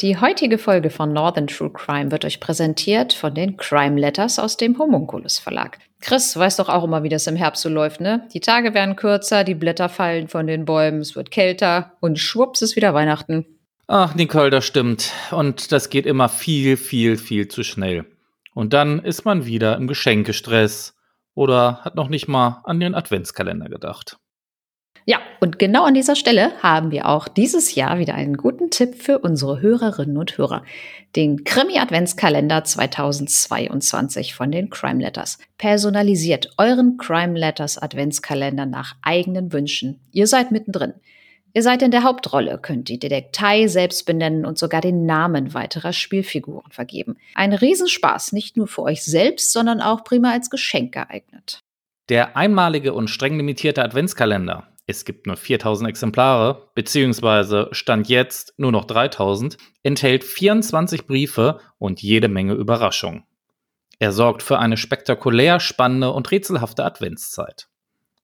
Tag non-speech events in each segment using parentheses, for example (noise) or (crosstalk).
Die heutige Folge von Northern True Crime wird euch präsentiert von den Crime Letters aus dem Homunculus Verlag. Chris weiß doch auch immer, wie das im Herbst so läuft, ne? Die Tage werden kürzer, die Blätter fallen von den Bäumen, es wird kälter und schwupps ist wieder Weihnachten. Ach, Nicole, das stimmt. Und das geht immer viel, viel, viel zu schnell. Und dann ist man wieder im Geschenkestress oder hat noch nicht mal an den Adventskalender gedacht. Ja, und genau an dieser Stelle haben wir auch dieses Jahr wieder einen guten Tipp für unsere Hörerinnen und Hörer. Den Krimi-Adventskalender 2022 von den Crime Letters. Personalisiert euren Crime Letters Adventskalender nach eigenen Wünschen. Ihr seid mittendrin. Ihr seid in der Hauptrolle, könnt die Detektei selbst benennen und sogar den Namen weiterer Spielfiguren vergeben. Ein Riesenspaß, nicht nur für euch selbst, sondern auch prima als Geschenk geeignet. Der einmalige und streng limitierte Adventskalender es gibt nur 4000 Exemplare, beziehungsweise Stand jetzt nur noch 3000, enthält 24 Briefe und jede Menge Überraschungen. Er sorgt für eine spektakulär spannende und rätselhafte Adventszeit.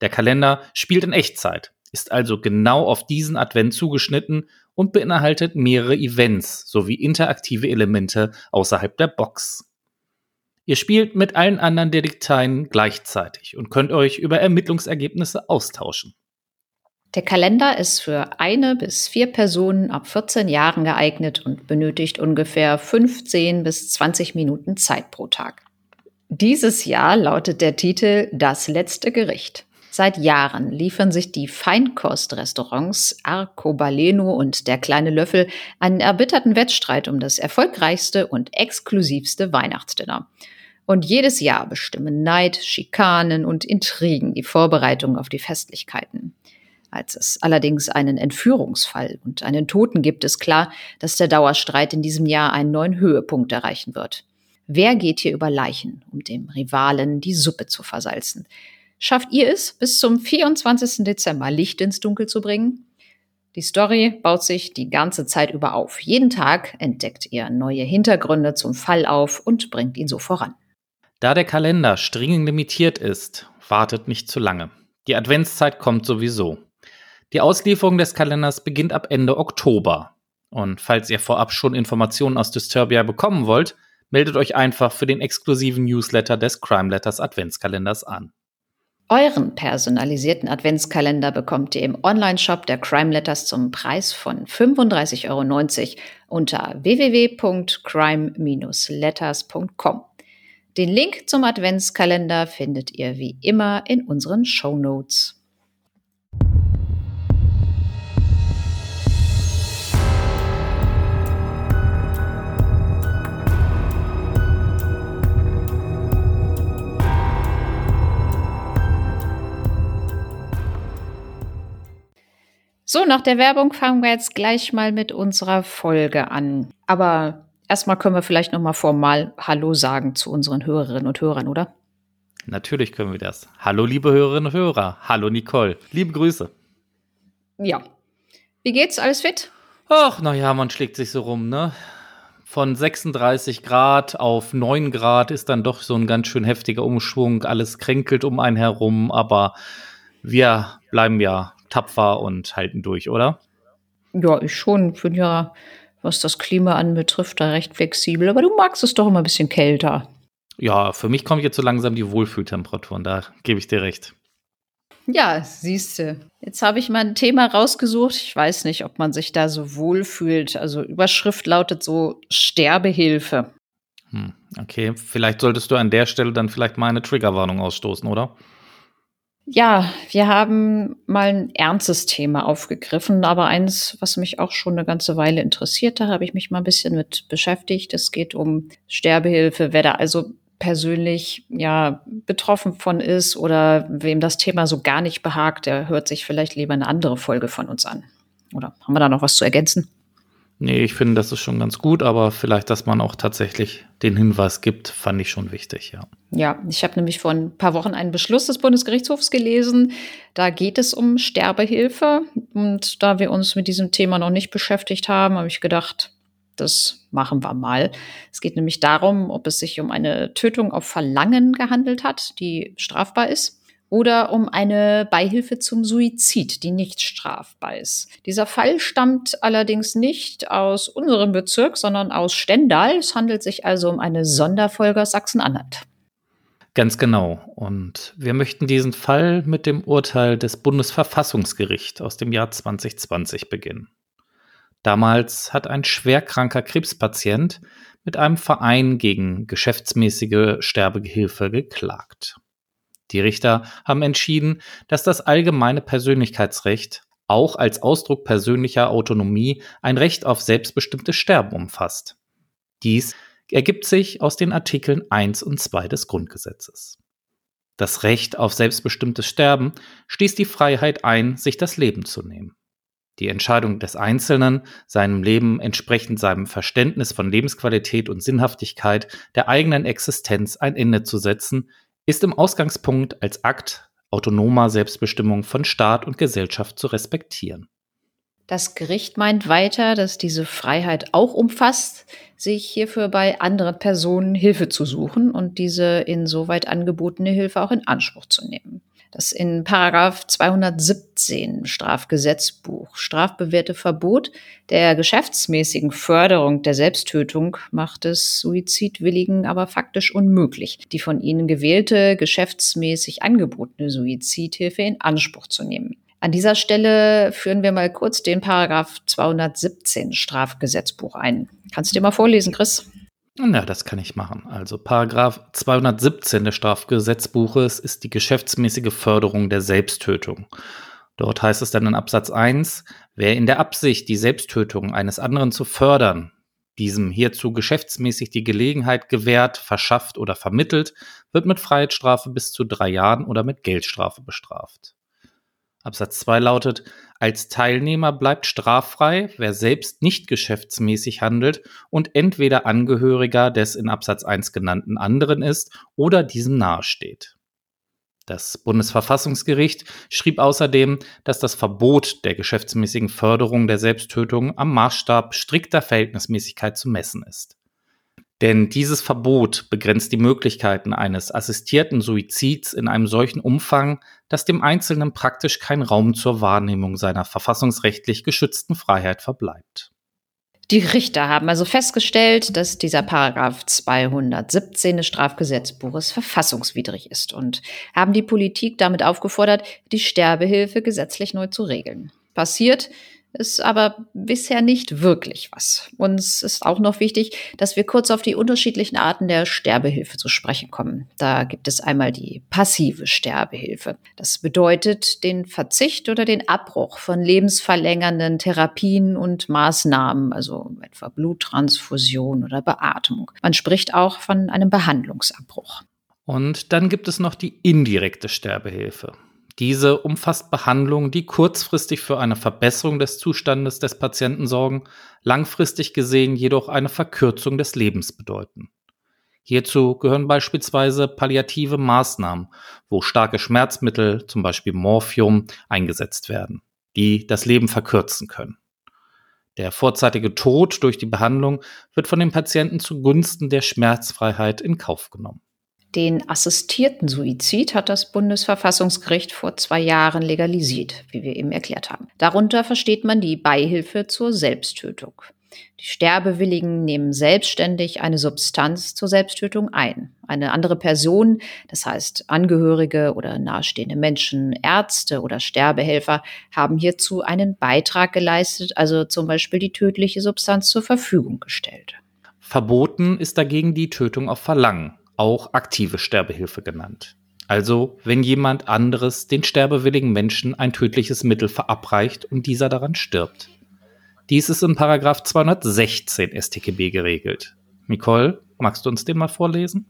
Der Kalender spielt in Echtzeit, ist also genau auf diesen Advent zugeschnitten und beinhaltet mehrere Events sowie interaktive Elemente außerhalb der Box. Ihr spielt mit allen anderen Detekteien gleichzeitig und könnt euch über Ermittlungsergebnisse austauschen. Der Kalender ist für eine bis vier Personen ab 14 Jahren geeignet und benötigt ungefähr 15 bis 20 Minuten Zeit pro Tag. Dieses Jahr lautet der Titel Das letzte Gericht. Seit Jahren liefern sich die Feinkostrestaurants Arcobaleno und Der kleine Löffel einen erbitterten Wettstreit um das erfolgreichste und exklusivste Weihnachtsdinner. Und jedes Jahr bestimmen Neid, Schikanen und Intrigen die Vorbereitung auf die Festlichkeiten. Als es allerdings einen Entführungsfall und einen Toten gibt, ist klar, dass der Dauerstreit in diesem Jahr einen neuen Höhepunkt erreichen wird. Wer geht hier über Leichen, um dem Rivalen die Suppe zu versalzen? Schafft ihr es, bis zum 24. Dezember Licht ins Dunkel zu bringen? Die Story baut sich die ganze Zeit über auf. Jeden Tag entdeckt ihr neue Hintergründe zum Fall auf und bringt ihn so voran. Da der Kalender streng limitiert ist, wartet nicht zu lange. Die Adventszeit kommt sowieso. Die Auslieferung des Kalenders beginnt ab Ende Oktober. Und falls ihr vorab schon Informationen aus Disturbia bekommen wollt, meldet euch einfach für den exklusiven Newsletter des Crime Letters Adventskalenders an. Euren personalisierten Adventskalender bekommt ihr im Onlineshop der Crime Letters zum Preis von 35,90 Euro unter www.crime-letters.com. Den Link zum Adventskalender findet ihr wie immer in unseren Show Notes. So, nach der Werbung fangen wir jetzt gleich mal mit unserer Folge an. Aber erstmal können wir vielleicht noch mal formal Hallo sagen zu unseren Hörerinnen und Hörern, oder? Natürlich können wir das. Hallo, liebe Hörerinnen und Hörer. Hallo, Nicole. Liebe Grüße. Ja. Wie geht's? Alles fit? Ach, naja, man schlägt sich so rum, ne? Von 36 Grad auf 9 Grad ist dann doch so ein ganz schön heftiger Umschwung. Alles kränkelt um einen herum, aber wir bleiben ja tapfer und halten durch, oder? Ja, ich schon. Ich bin ja, was das Klima anbetrifft, da recht flexibel. Aber du magst es doch immer ein bisschen kälter. Ja, für mich kommt jetzt so langsam die Wohlfühltemperaturen. Da gebe ich dir recht. Ja, siehst du. Jetzt habe ich mal ein Thema rausgesucht. Ich weiß nicht, ob man sich da so wohlfühlt. Also Überschrift lautet so Sterbehilfe. Hm, okay, vielleicht solltest du an der Stelle dann vielleicht mal eine Triggerwarnung ausstoßen, oder? Ja, wir haben mal ein ernstes Thema aufgegriffen, aber eins, was mich auch schon eine ganze Weile interessiert, da habe ich mich mal ein bisschen mit beschäftigt. Es geht um Sterbehilfe, wer da also persönlich ja betroffen von ist oder wem das Thema so gar nicht behagt, der hört sich vielleicht lieber eine andere Folge von uns an. Oder haben wir da noch was zu ergänzen? Nee, ich finde, das ist schon ganz gut, aber vielleicht, dass man auch tatsächlich den Hinweis gibt, fand ich schon wichtig, ja. Ja, ich habe nämlich vor ein paar Wochen einen Beschluss des Bundesgerichtshofs gelesen. Da geht es um Sterbehilfe. Und da wir uns mit diesem Thema noch nicht beschäftigt haben, habe ich gedacht, das machen wir mal. Es geht nämlich darum, ob es sich um eine Tötung auf Verlangen gehandelt hat, die strafbar ist oder um eine Beihilfe zum Suizid, die nicht strafbar ist. Dieser Fall stammt allerdings nicht aus unserem Bezirk, sondern aus Stendal. Es handelt sich also um eine Sonderfolge aus Sachsen-Anhalt. Ganz genau. Und wir möchten diesen Fall mit dem Urteil des Bundesverfassungsgerichts aus dem Jahr 2020 beginnen. Damals hat ein schwerkranker Krebspatient mit einem Verein gegen geschäftsmäßige Sterbehilfe geklagt. Die Richter haben entschieden, dass das allgemeine Persönlichkeitsrecht auch als Ausdruck persönlicher Autonomie ein Recht auf selbstbestimmtes Sterben umfasst. Dies ergibt sich aus den Artikeln 1 und 2 des Grundgesetzes. Das Recht auf selbstbestimmtes Sterben schließt die Freiheit ein, sich das Leben zu nehmen. Die Entscheidung des Einzelnen, seinem Leben entsprechend seinem Verständnis von Lebensqualität und Sinnhaftigkeit der eigenen Existenz ein Ende zu setzen, ist im Ausgangspunkt als Akt autonomer Selbstbestimmung von Staat und Gesellschaft zu respektieren. Das Gericht meint weiter, dass diese Freiheit auch umfasst, sich hierfür bei anderen Personen Hilfe zu suchen und diese insoweit angebotene Hilfe auch in Anspruch zu nehmen. Das in Paragraph 217 Strafgesetzbuch strafbewährte Verbot der geschäftsmäßigen Förderung der Selbsttötung macht es Suizidwilligen aber faktisch unmöglich, die von ihnen gewählte geschäftsmäßig angebotene Suizidhilfe in Anspruch zu nehmen. An dieser Stelle führen wir mal kurz den Paragraph 217 Strafgesetzbuch ein. Kannst du dir mal vorlesen, Chris? Na, das kann ich machen. Also Paragraph 217 des Strafgesetzbuches ist die geschäftsmäßige Förderung der Selbsttötung. Dort heißt es dann in Absatz 1, wer in der Absicht, die Selbsttötung eines anderen zu fördern, diesem hierzu geschäftsmäßig die Gelegenheit gewährt, verschafft oder vermittelt, wird mit Freiheitsstrafe bis zu drei Jahren oder mit Geldstrafe bestraft. Absatz 2 lautet, als Teilnehmer bleibt straffrei, wer selbst nicht geschäftsmäßig handelt und entweder Angehöriger des in Absatz 1 genannten anderen ist oder diesem nahesteht. Das Bundesverfassungsgericht schrieb außerdem, dass das Verbot der geschäftsmäßigen Förderung der Selbsttötung am Maßstab strikter Verhältnismäßigkeit zu messen ist. Denn dieses Verbot begrenzt die Möglichkeiten eines assistierten Suizids in einem solchen Umfang, dass dem Einzelnen praktisch kein Raum zur Wahrnehmung seiner verfassungsrechtlich geschützten Freiheit verbleibt. Die Richter haben also festgestellt, dass dieser Paragraph 217 des Strafgesetzbuches verfassungswidrig ist und haben die Politik damit aufgefordert, die Sterbehilfe gesetzlich neu zu regeln. Passiert ist aber bisher nicht wirklich was. Uns ist auch noch wichtig, dass wir kurz auf die unterschiedlichen Arten der Sterbehilfe zu sprechen kommen. Da gibt es einmal die passive Sterbehilfe. Das bedeutet den Verzicht oder den Abbruch von lebensverlängernden Therapien und Maßnahmen, also etwa Bluttransfusion oder Beatmung. Man spricht auch von einem Behandlungsabbruch. Und dann gibt es noch die indirekte Sterbehilfe. Diese umfasst Behandlungen, die kurzfristig für eine Verbesserung des Zustandes des Patienten sorgen, langfristig gesehen jedoch eine Verkürzung des Lebens bedeuten. Hierzu gehören beispielsweise palliative Maßnahmen, wo starke Schmerzmittel, zum Beispiel Morphium, eingesetzt werden, die das Leben verkürzen können. Der vorzeitige Tod durch die Behandlung wird von den Patienten zugunsten der Schmerzfreiheit in Kauf genommen. Den assistierten Suizid hat das Bundesverfassungsgericht vor zwei Jahren legalisiert, wie wir eben erklärt haben. Darunter versteht man die Beihilfe zur Selbsttötung. Die Sterbewilligen nehmen selbstständig eine Substanz zur Selbsttötung ein. Eine andere Person, das heißt Angehörige oder nahestehende Menschen, Ärzte oder Sterbehelfer, haben hierzu einen Beitrag geleistet, also zum Beispiel die tödliche Substanz zur Verfügung gestellt. Verboten ist dagegen die Tötung auf Verlangen auch aktive Sterbehilfe genannt. Also, wenn jemand anderes den sterbewilligen Menschen ein tödliches Mittel verabreicht und dieser daran stirbt. Dies ist in Paragraph 216 StGB geregelt. Nicole, magst du uns den mal vorlesen?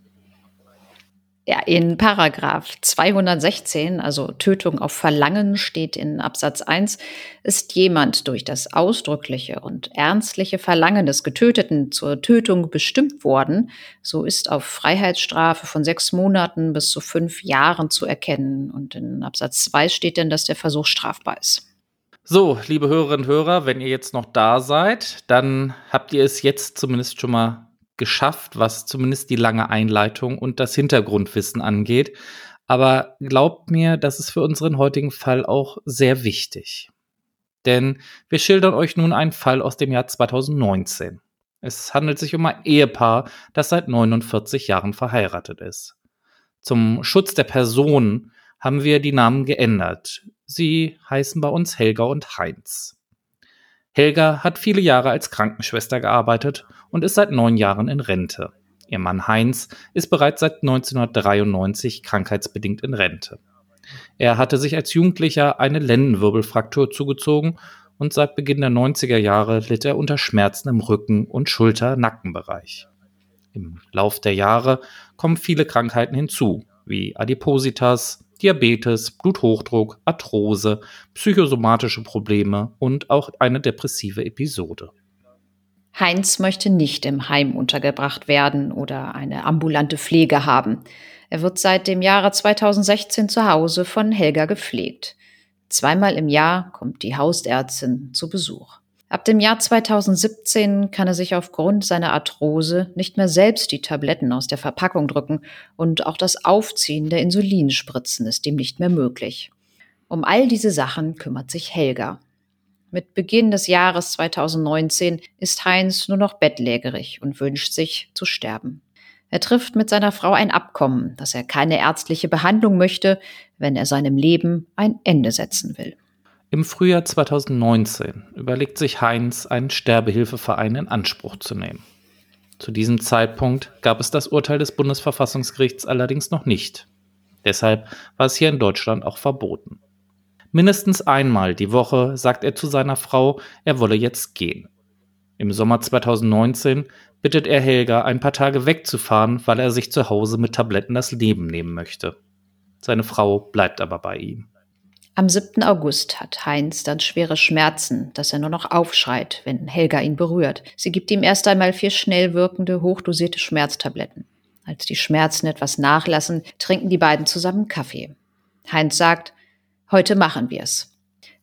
Ja, in Paragraph 216, also Tötung auf Verlangen, steht in Absatz 1, ist jemand durch das ausdrückliche und ernstliche Verlangen des Getöteten zur Tötung bestimmt worden, so ist auf Freiheitsstrafe von sechs Monaten bis zu fünf Jahren zu erkennen. Und in Absatz 2 steht denn, dass der Versuch strafbar ist. So, liebe Hörerinnen und Hörer, wenn ihr jetzt noch da seid, dann habt ihr es jetzt zumindest schon mal geschafft, was zumindest die lange Einleitung und das Hintergrundwissen angeht. Aber glaubt mir, das ist für unseren heutigen Fall auch sehr wichtig. Denn wir schildern euch nun einen Fall aus dem Jahr 2019. Es handelt sich um ein Ehepaar, das seit 49 Jahren verheiratet ist. Zum Schutz der Person haben wir die Namen geändert. Sie heißen bei uns Helga und Heinz. Helga hat viele Jahre als Krankenschwester gearbeitet und ist seit neun Jahren in Rente. Ihr Mann Heinz ist bereits seit 1993 krankheitsbedingt in Rente. Er hatte sich als Jugendlicher eine Lendenwirbelfraktur zugezogen und seit Beginn der 90er Jahre litt er unter Schmerzen im Rücken- und Schulter-Nackenbereich. Im Lauf der Jahre kommen viele Krankheiten hinzu, wie Adipositas, Diabetes, Bluthochdruck, Arthrose, psychosomatische Probleme und auch eine depressive Episode. Heinz möchte nicht im Heim untergebracht werden oder eine ambulante Pflege haben. Er wird seit dem Jahre 2016 zu Hause von Helga gepflegt. Zweimal im Jahr kommt die Hausärztin zu Besuch. Ab dem Jahr 2017 kann er sich aufgrund seiner Arthrose nicht mehr selbst die Tabletten aus der Verpackung drücken und auch das Aufziehen der Insulinspritzen ist ihm nicht mehr möglich. Um all diese Sachen kümmert sich Helga. Mit Beginn des Jahres 2019 ist Heinz nur noch bettlägerig und wünscht sich zu sterben. Er trifft mit seiner Frau ein Abkommen, dass er keine ärztliche Behandlung möchte, wenn er seinem Leben ein Ende setzen will. Im Frühjahr 2019 überlegt sich Heinz, einen Sterbehilfeverein in Anspruch zu nehmen. Zu diesem Zeitpunkt gab es das Urteil des Bundesverfassungsgerichts allerdings noch nicht. Deshalb war es hier in Deutschland auch verboten. Mindestens einmal die Woche sagt er zu seiner Frau, er wolle jetzt gehen. Im Sommer 2019 bittet er Helga, ein paar Tage wegzufahren, weil er sich zu Hause mit Tabletten das Leben nehmen möchte. Seine Frau bleibt aber bei ihm. Am 7. August hat Heinz dann schwere Schmerzen, dass er nur noch aufschreit, wenn Helga ihn berührt. Sie gibt ihm erst einmal vier schnell wirkende, hochdosierte Schmerztabletten. Als die Schmerzen etwas nachlassen, trinken die beiden zusammen Kaffee. Heinz sagt, heute machen wir's.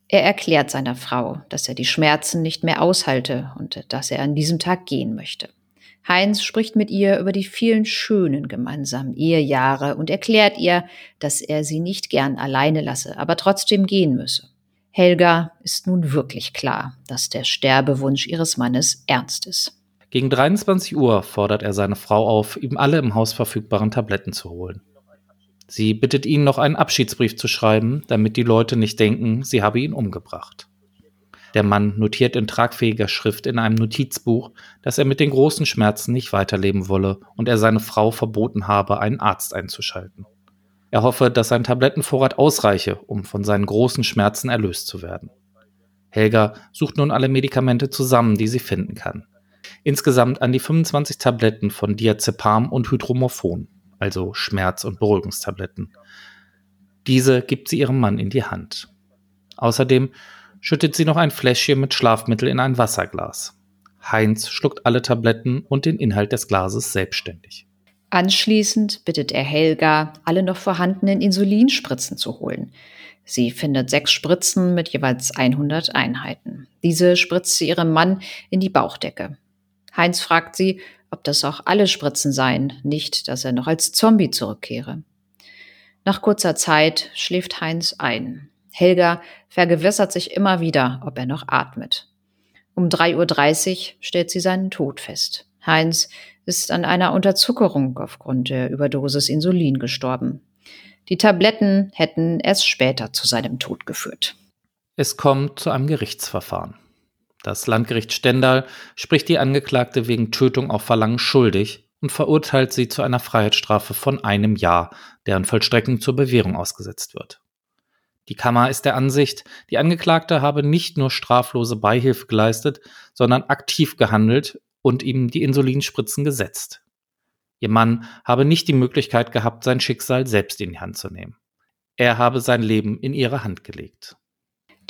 Er erklärt seiner Frau, dass er die Schmerzen nicht mehr aushalte und dass er an diesem Tag gehen möchte. Heinz spricht mit ihr über die vielen schönen gemeinsamen Ehejahre und erklärt ihr, dass er sie nicht gern alleine lasse, aber trotzdem gehen müsse. Helga ist nun wirklich klar, dass der Sterbewunsch ihres Mannes ernst ist. Gegen 23 Uhr fordert er seine Frau auf, ihm alle im Haus verfügbaren Tabletten zu holen. Sie bittet ihn noch einen Abschiedsbrief zu schreiben, damit die Leute nicht denken, sie habe ihn umgebracht. Der Mann notiert in tragfähiger Schrift in einem Notizbuch, dass er mit den großen Schmerzen nicht weiterleben wolle und er seine Frau verboten habe, einen Arzt einzuschalten. Er hoffe, dass sein Tablettenvorrat ausreiche, um von seinen großen Schmerzen erlöst zu werden. Helga sucht nun alle Medikamente zusammen, die sie finden kann. Insgesamt an die 25 Tabletten von Diazepam und Hydromorphon, also Schmerz- und Beruhigungstabletten. Diese gibt sie ihrem Mann in die Hand. Außerdem schüttet sie noch ein Fläschchen mit Schlafmittel in ein Wasserglas. Heinz schluckt alle Tabletten und den Inhalt des Glases selbstständig. Anschließend bittet er Helga, alle noch vorhandenen Insulinspritzen zu holen. Sie findet sechs Spritzen mit jeweils 100 Einheiten. Diese spritzt sie ihrem Mann in die Bauchdecke. Heinz fragt sie, ob das auch alle Spritzen seien, nicht, dass er noch als Zombie zurückkehre. Nach kurzer Zeit schläft Heinz ein. Helga vergewissert sich immer wieder, ob er noch atmet. Um 3.30 Uhr stellt sie seinen Tod fest. Heinz ist an einer Unterzuckerung aufgrund der Überdosis Insulin gestorben. Die Tabletten hätten erst später zu seinem Tod geführt. Es kommt zu einem Gerichtsverfahren. Das Landgericht Stendal spricht die Angeklagte wegen Tötung auf Verlangen schuldig und verurteilt sie zu einer Freiheitsstrafe von einem Jahr, deren Vollstreckung zur Bewährung ausgesetzt wird. Die Kammer ist der Ansicht, die Angeklagte habe nicht nur straflose Beihilfe geleistet, sondern aktiv gehandelt und ihm die Insulinspritzen gesetzt. Ihr Mann habe nicht die Möglichkeit gehabt, sein Schicksal selbst in die Hand zu nehmen. Er habe sein Leben in ihre Hand gelegt.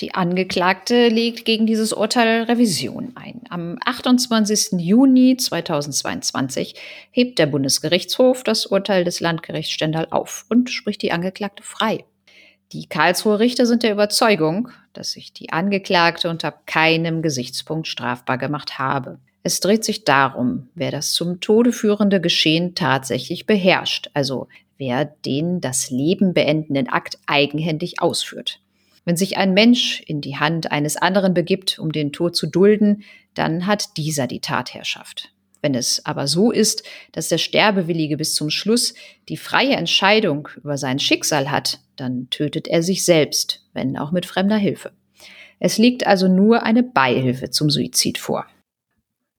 Die Angeklagte legt gegen dieses Urteil Revision ein. Am 28. Juni 2022 hebt der Bundesgerichtshof das Urteil des Landgerichts Stendal auf und spricht die Angeklagte frei. Die Karlsruher Richter sind der Überzeugung, dass sich die Angeklagte unter keinem Gesichtspunkt strafbar gemacht habe. Es dreht sich darum, wer das zum Tode führende Geschehen tatsächlich beherrscht, also wer den das Leben beendenden Akt eigenhändig ausführt. Wenn sich ein Mensch in die Hand eines anderen begibt, um den Tod zu dulden, dann hat dieser die Tatherrschaft. Wenn es aber so ist, dass der Sterbewillige bis zum Schluss die freie Entscheidung über sein Schicksal hat, dann tötet er sich selbst, wenn auch mit fremder Hilfe. Es liegt also nur eine Beihilfe zum Suizid vor.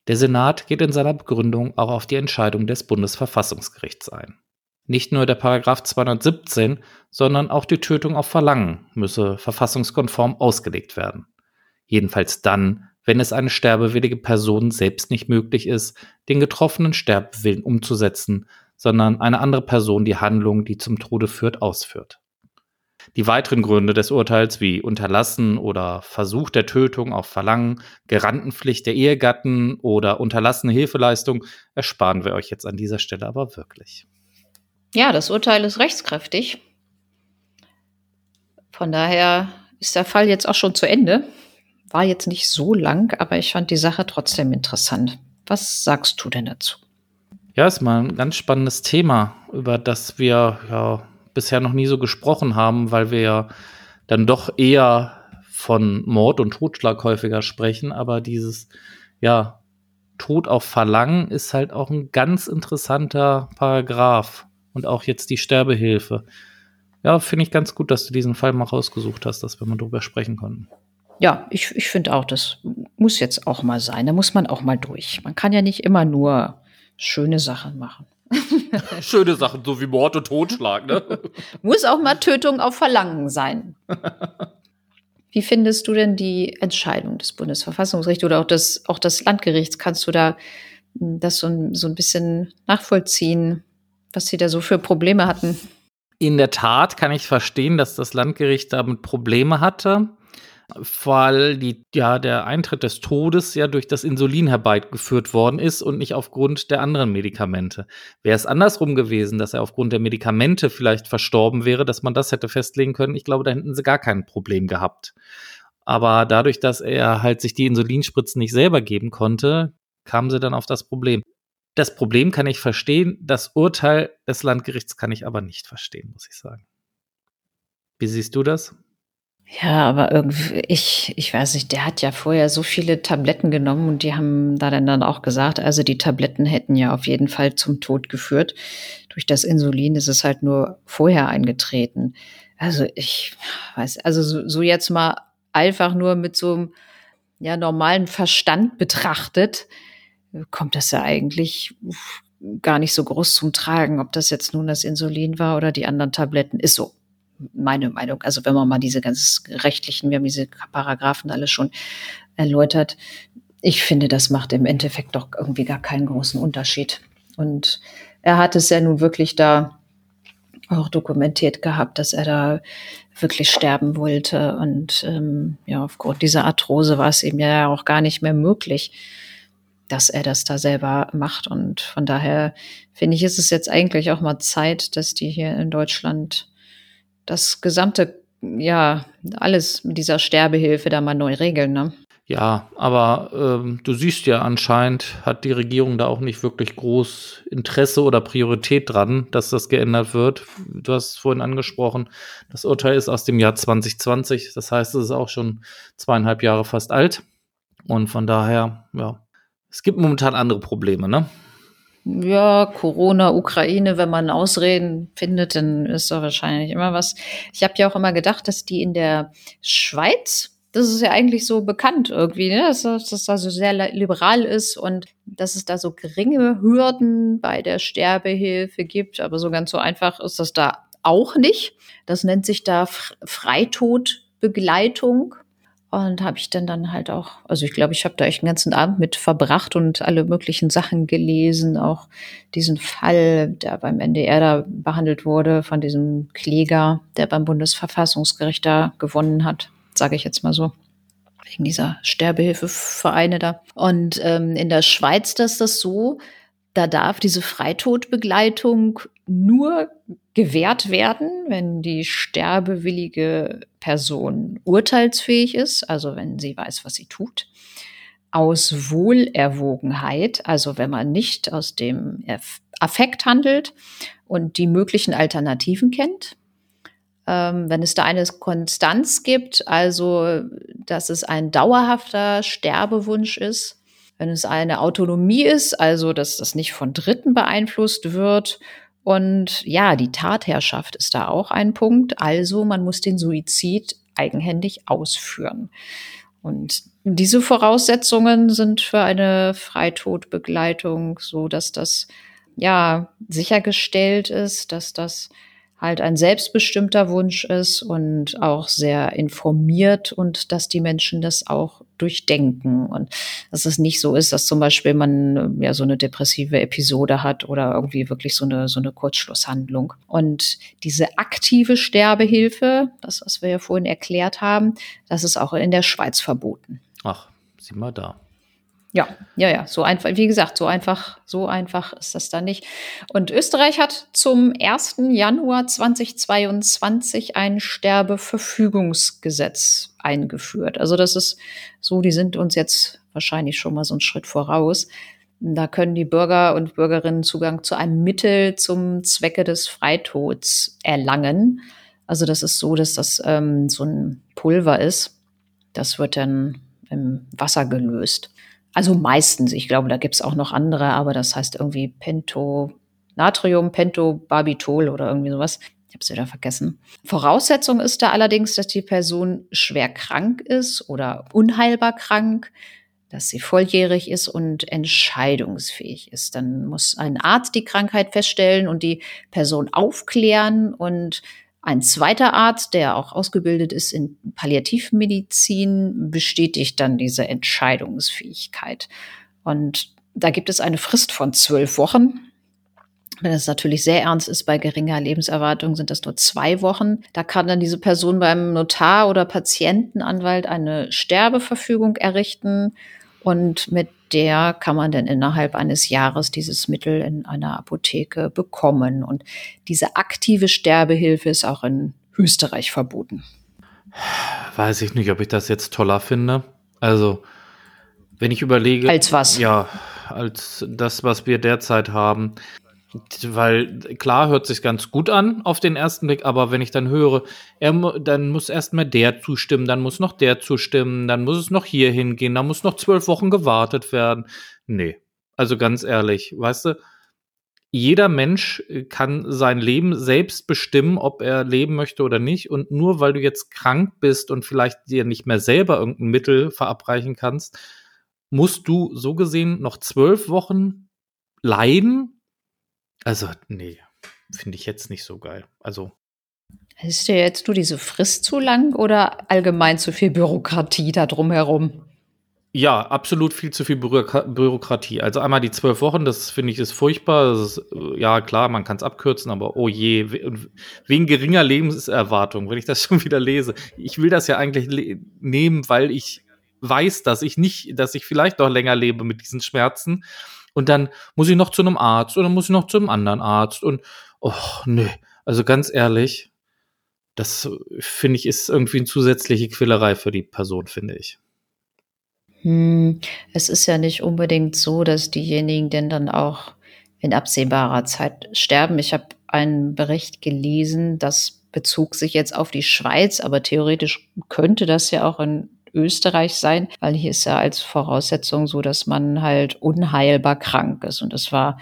Der Senat geht in seiner Begründung auch auf die Entscheidung des Bundesverfassungsgerichts ein. Nicht nur der Paragraph 217, sondern auch die Tötung auf Verlangen müsse verfassungskonform ausgelegt werden. Jedenfalls dann, wenn es eine sterbewillige Person selbst nicht möglich ist, den getroffenen Sterbewillen umzusetzen, sondern eine andere Person die Handlung, die zum Tode führt, ausführt. Die weiteren Gründe des Urteils wie Unterlassen oder Versuch der Tötung auf Verlangen, Gerantenpflicht der Ehegatten oder unterlassene Hilfeleistung ersparen wir euch jetzt an dieser Stelle aber wirklich. Ja, das Urteil ist rechtskräftig. Von daher ist der Fall jetzt auch schon zu Ende. War jetzt nicht so lang, aber ich fand die Sache trotzdem interessant. Was sagst du denn dazu? Ja, ist mal ein ganz spannendes Thema, über das wir ja bisher noch nie so gesprochen haben, weil wir ja dann doch eher von Mord und Totschlag häufiger sprechen, aber dieses, ja, Tod auf Verlangen ist halt auch ein ganz interessanter Paragraph und auch jetzt die Sterbehilfe. Ja, finde ich ganz gut, dass du diesen Fall mal rausgesucht hast, dass wir mal drüber sprechen konnten. Ja, ich, ich finde auch, das muss jetzt auch mal sein. Da muss man auch mal durch. Man kann ja nicht immer nur schöne Sachen machen. (laughs) Schöne Sachen, so wie Mord und Totschlag, ne? (laughs) Muss auch mal Tötung auf Verlangen sein. (laughs) Wie findest du denn die Entscheidung des Bundesverfassungsgerichts oder auch des, auch des Landgerichts? Kannst du da hm, das so so ein bisschen nachvollziehen, was sie da so für Probleme hatten? In der Tat kann ich verstehen, dass das Landgericht damit Probleme hatte weil die, ja, der Eintritt des Todes ja durch das Insulin herbeigeführt worden ist und nicht aufgrund der anderen Medikamente. Wäre es andersrum gewesen, dass er aufgrund der Medikamente vielleicht verstorben wäre, dass man das hätte festlegen können, ich glaube, da hätten sie gar kein Problem gehabt. Aber dadurch, dass er halt sich die Insulinspritzen nicht selber geben konnte, kamen sie dann auf das Problem. Das Problem kann ich verstehen, das Urteil des Landgerichts kann ich aber nicht verstehen, muss ich sagen. Wie siehst du das? Ja, aber irgendwie, ich, ich weiß nicht, der hat ja vorher so viele Tabletten genommen und die haben da dann, dann auch gesagt, also die Tabletten hätten ja auf jeden Fall zum Tod geführt. Durch das Insulin ist es halt nur vorher eingetreten. Also ich weiß, also so, so jetzt mal einfach nur mit so einem ja, normalen Verstand betrachtet, kommt das ja eigentlich gar nicht so groß zum Tragen, ob das jetzt nun das Insulin war oder die anderen Tabletten. Ist so meine Meinung. Also wenn man mal diese ganz rechtlichen, wir haben diese Paragraphen alles schon erläutert. Ich finde, das macht im Endeffekt doch irgendwie gar keinen großen Unterschied. Und er hat es ja nun wirklich da auch dokumentiert gehabt, dass er da wirklich sterben wollte. Und ähm, ja, aufgrund dieser Arthrose war es ihm ja auch gar nicht mehr möglich, dass er das da selber macht. Und von daher finde ich, ist es jetzt eigentlich auch mal Zeit, dass die hier in Deutschland das gesamte, ja, alles mit dieser Sterbehilfe da mal neu regeln, ne? Ja, aber ähm, du siehst ja anscheinend hat die Regierung da auch nicht wirklich groß Interesse oder Priorität dran, dass das geändert wird. Du hast es vorhin angesprochen, das Urteil ist aus dem Jahr 2020, das heißt, es ist auch schon zweieinhalb Jahre fast alt. Und von daher, ja, es gibt momentan andere Probleme, ne? Ja, Corona, Ukraine, wenn man Ausreden findet, dann ist da wahrscheinlich immer was. Ich habe ja auch immer gedacht, dass die in der Schweiz, das ist ja eigentlich so bekannt irgendwie, ne? dass, dass das da so sehr liberal ist und dass es da so geringe Hürden bei der Sterbehilfe gibt. Aber so ganz so einfach ist das da auch nicht. Das nennt sich da Freitodbegleitung. Und habe ich dann dann halt auch, also ich glaube, ich habe da echt einen ganzen Abend mit verbracht und alle möglichen Sachen gelesen, auch diesen Fall, der beim NDR da behandelt wurde, von diesem Kläger, der beim Bundesverfassungsgericht da gewonnen hat, sage ich jetzt mal so wegen dieser Sterbehilfevereine da. Und ähm, in der Schweiz ist das so, da darf diese Freitodbegleitung nur gewährt werden, wenn die sterbewillige Person urteilsfähig ist, also wenn sie weiß, was sie tut. aus Wohlerwogenheit, also wenn man nicht aus dem Affekt handelt und die möglichen Alternativen kennt. Ähm, wenn es da eine Konstanz gibt, also dass es ein dauerhafter Sterbewunsch ist, wenn es eine Autonomie ist, also dass das nicht von Dritten beeinflusst wird. Und ja, die Tatherrschaft ist da auch ein Punkt. Also man muss den Suizid eigenhändig ausführen. Und diese Voraussetzungen sind für eine Freitodbegleitung so, dass das ja sichergestellt ist, dass das halt ein selbstbestimmter Wunsch ist und auch sehr informiert und dass die Menschen das auch durchdenken und dass es nicht so ist, dass zum Beispiel man ja so eine depressive Episode hat oder irgendwie wirklich so eine, so eine Kurzschlusshandlung. Und diese aktive Sterbehilfe, das, was wir ja vorhin erklärt haben, das ist auch in der Schweiz verboten. Ach, sieh mal da. Ja, ja, ja, so einfach, wie gesagt, so einfach, so einfach ist das dann nicht. Und Österreich hat zum 1. Januar 2022 ein Sterbeverfügungsgesetz eingeführt. Also das ist so, die sind uns jetzt wahrscheinlich schon mal so einen Schritt voraus. Da können die Bürger und Bürgerinnen Zugang zu einem Mittel zum Zwecke des Freitods erlangen. Also das ist so, dass das ähm, so ein Pulver ist. Das wird dann im Wasser gelöst. Also meistens, ich glaube, da gibt's auch noch andere, aber das heißt irgendwie Pento, Natrium, Pentobarbitol oder irgendwie sowas. Ich habe es wieder vergessen. Voraussetzung ist da allerdings, dass die Person schwer krank ist oder unheilbar krank, dass sie volljährig ist und entscheidungsfähig ist. Dann muss ein Arzt die Krankheit feststellen und die Person aufklären und ein zweiter Arzt, der auch ausgebildet ist in Palliativmedizin, bestätigt dann diese Entscheidungsfähigkeit. Und da gibt es eine Frist von zwölf Wochen. Wenn es natürlich sehr ernst ist, bei geringer Lebenserwartung sind das nur zwei Wochen. Da kann dann diese Person beim Notar oder Patientenanwalt eine Sterbeverfügung errichten und mit der kann man dann innerhalb eines Jahres dieses Mittel in einer Apotheke bekommen. Und diese aktive Sterbehilfe ist auch in Österreich verboten. Weiß ich nicht, ob ich das jetzt toller finde. Also, wenn ich überlege. Als was? Ja, als das, was wir derzeit haben. Weil klar hört sich ganz gut an auf den ersten Blick, aber wenn ich dann höre, er, dann muss erstmal der zustimmen, dann muss noch der zustimmen, dann muss es noch hier hingehen, dann muss noch zwölf Wochen gewartet werden. Nee, also ganz ehrlich, weißt du, jeder Mensch kann sein Leben selbst bestimmen, ob er leben möchte oder nicht. Und nur weil du jetzt krank bist und vielleicht dir nicht mehr selber irgendein Mittel verabreichen kannst, musst du so gesehen noch zwölf Wochen leiden, also, nee, finde ich jetzt nicht so geil. Also. Ist dir jetzt nur diese Frist zu lang oder allgemein zu viel Bürokratie da drumherum? Ja, absolut viel zu viel Bürokratie. Also einmal die zwölf Wochen, das finde ich ist furchtbar. Das ist, ja, klar, man kann es abkürzen, aber oh je, wegen geringer Lebenserwartung, wenn ich das (laughs) schon wieder lese. Ich will das ja eigentlich nehmen, weil ich weiß, dass ich nicht, dass ich vielleicht noch länger lebe mit diesen Schmerzen. Und dann muss ich noch zu einem Arzt oder muss ich noch zu einem anderen Arzt und oh, nö. Also ganz ehrlich, das finde ich ist irgendwie eine zusätzliche Quälerei für die Person, finde ich. Hm, es ist ja nicht unbedingt so, dass diejenigen denn dann auch in absehbarer Zeit sterben. Ich habe einen Bericht gelesen, das bezog sich jetzt auf die Schweiz, aber theoretisch könnte das ja auch in Österreich sein, weil hier ist ja als Voraussetzung so, dass man halt unheilbar krank ist. Und es war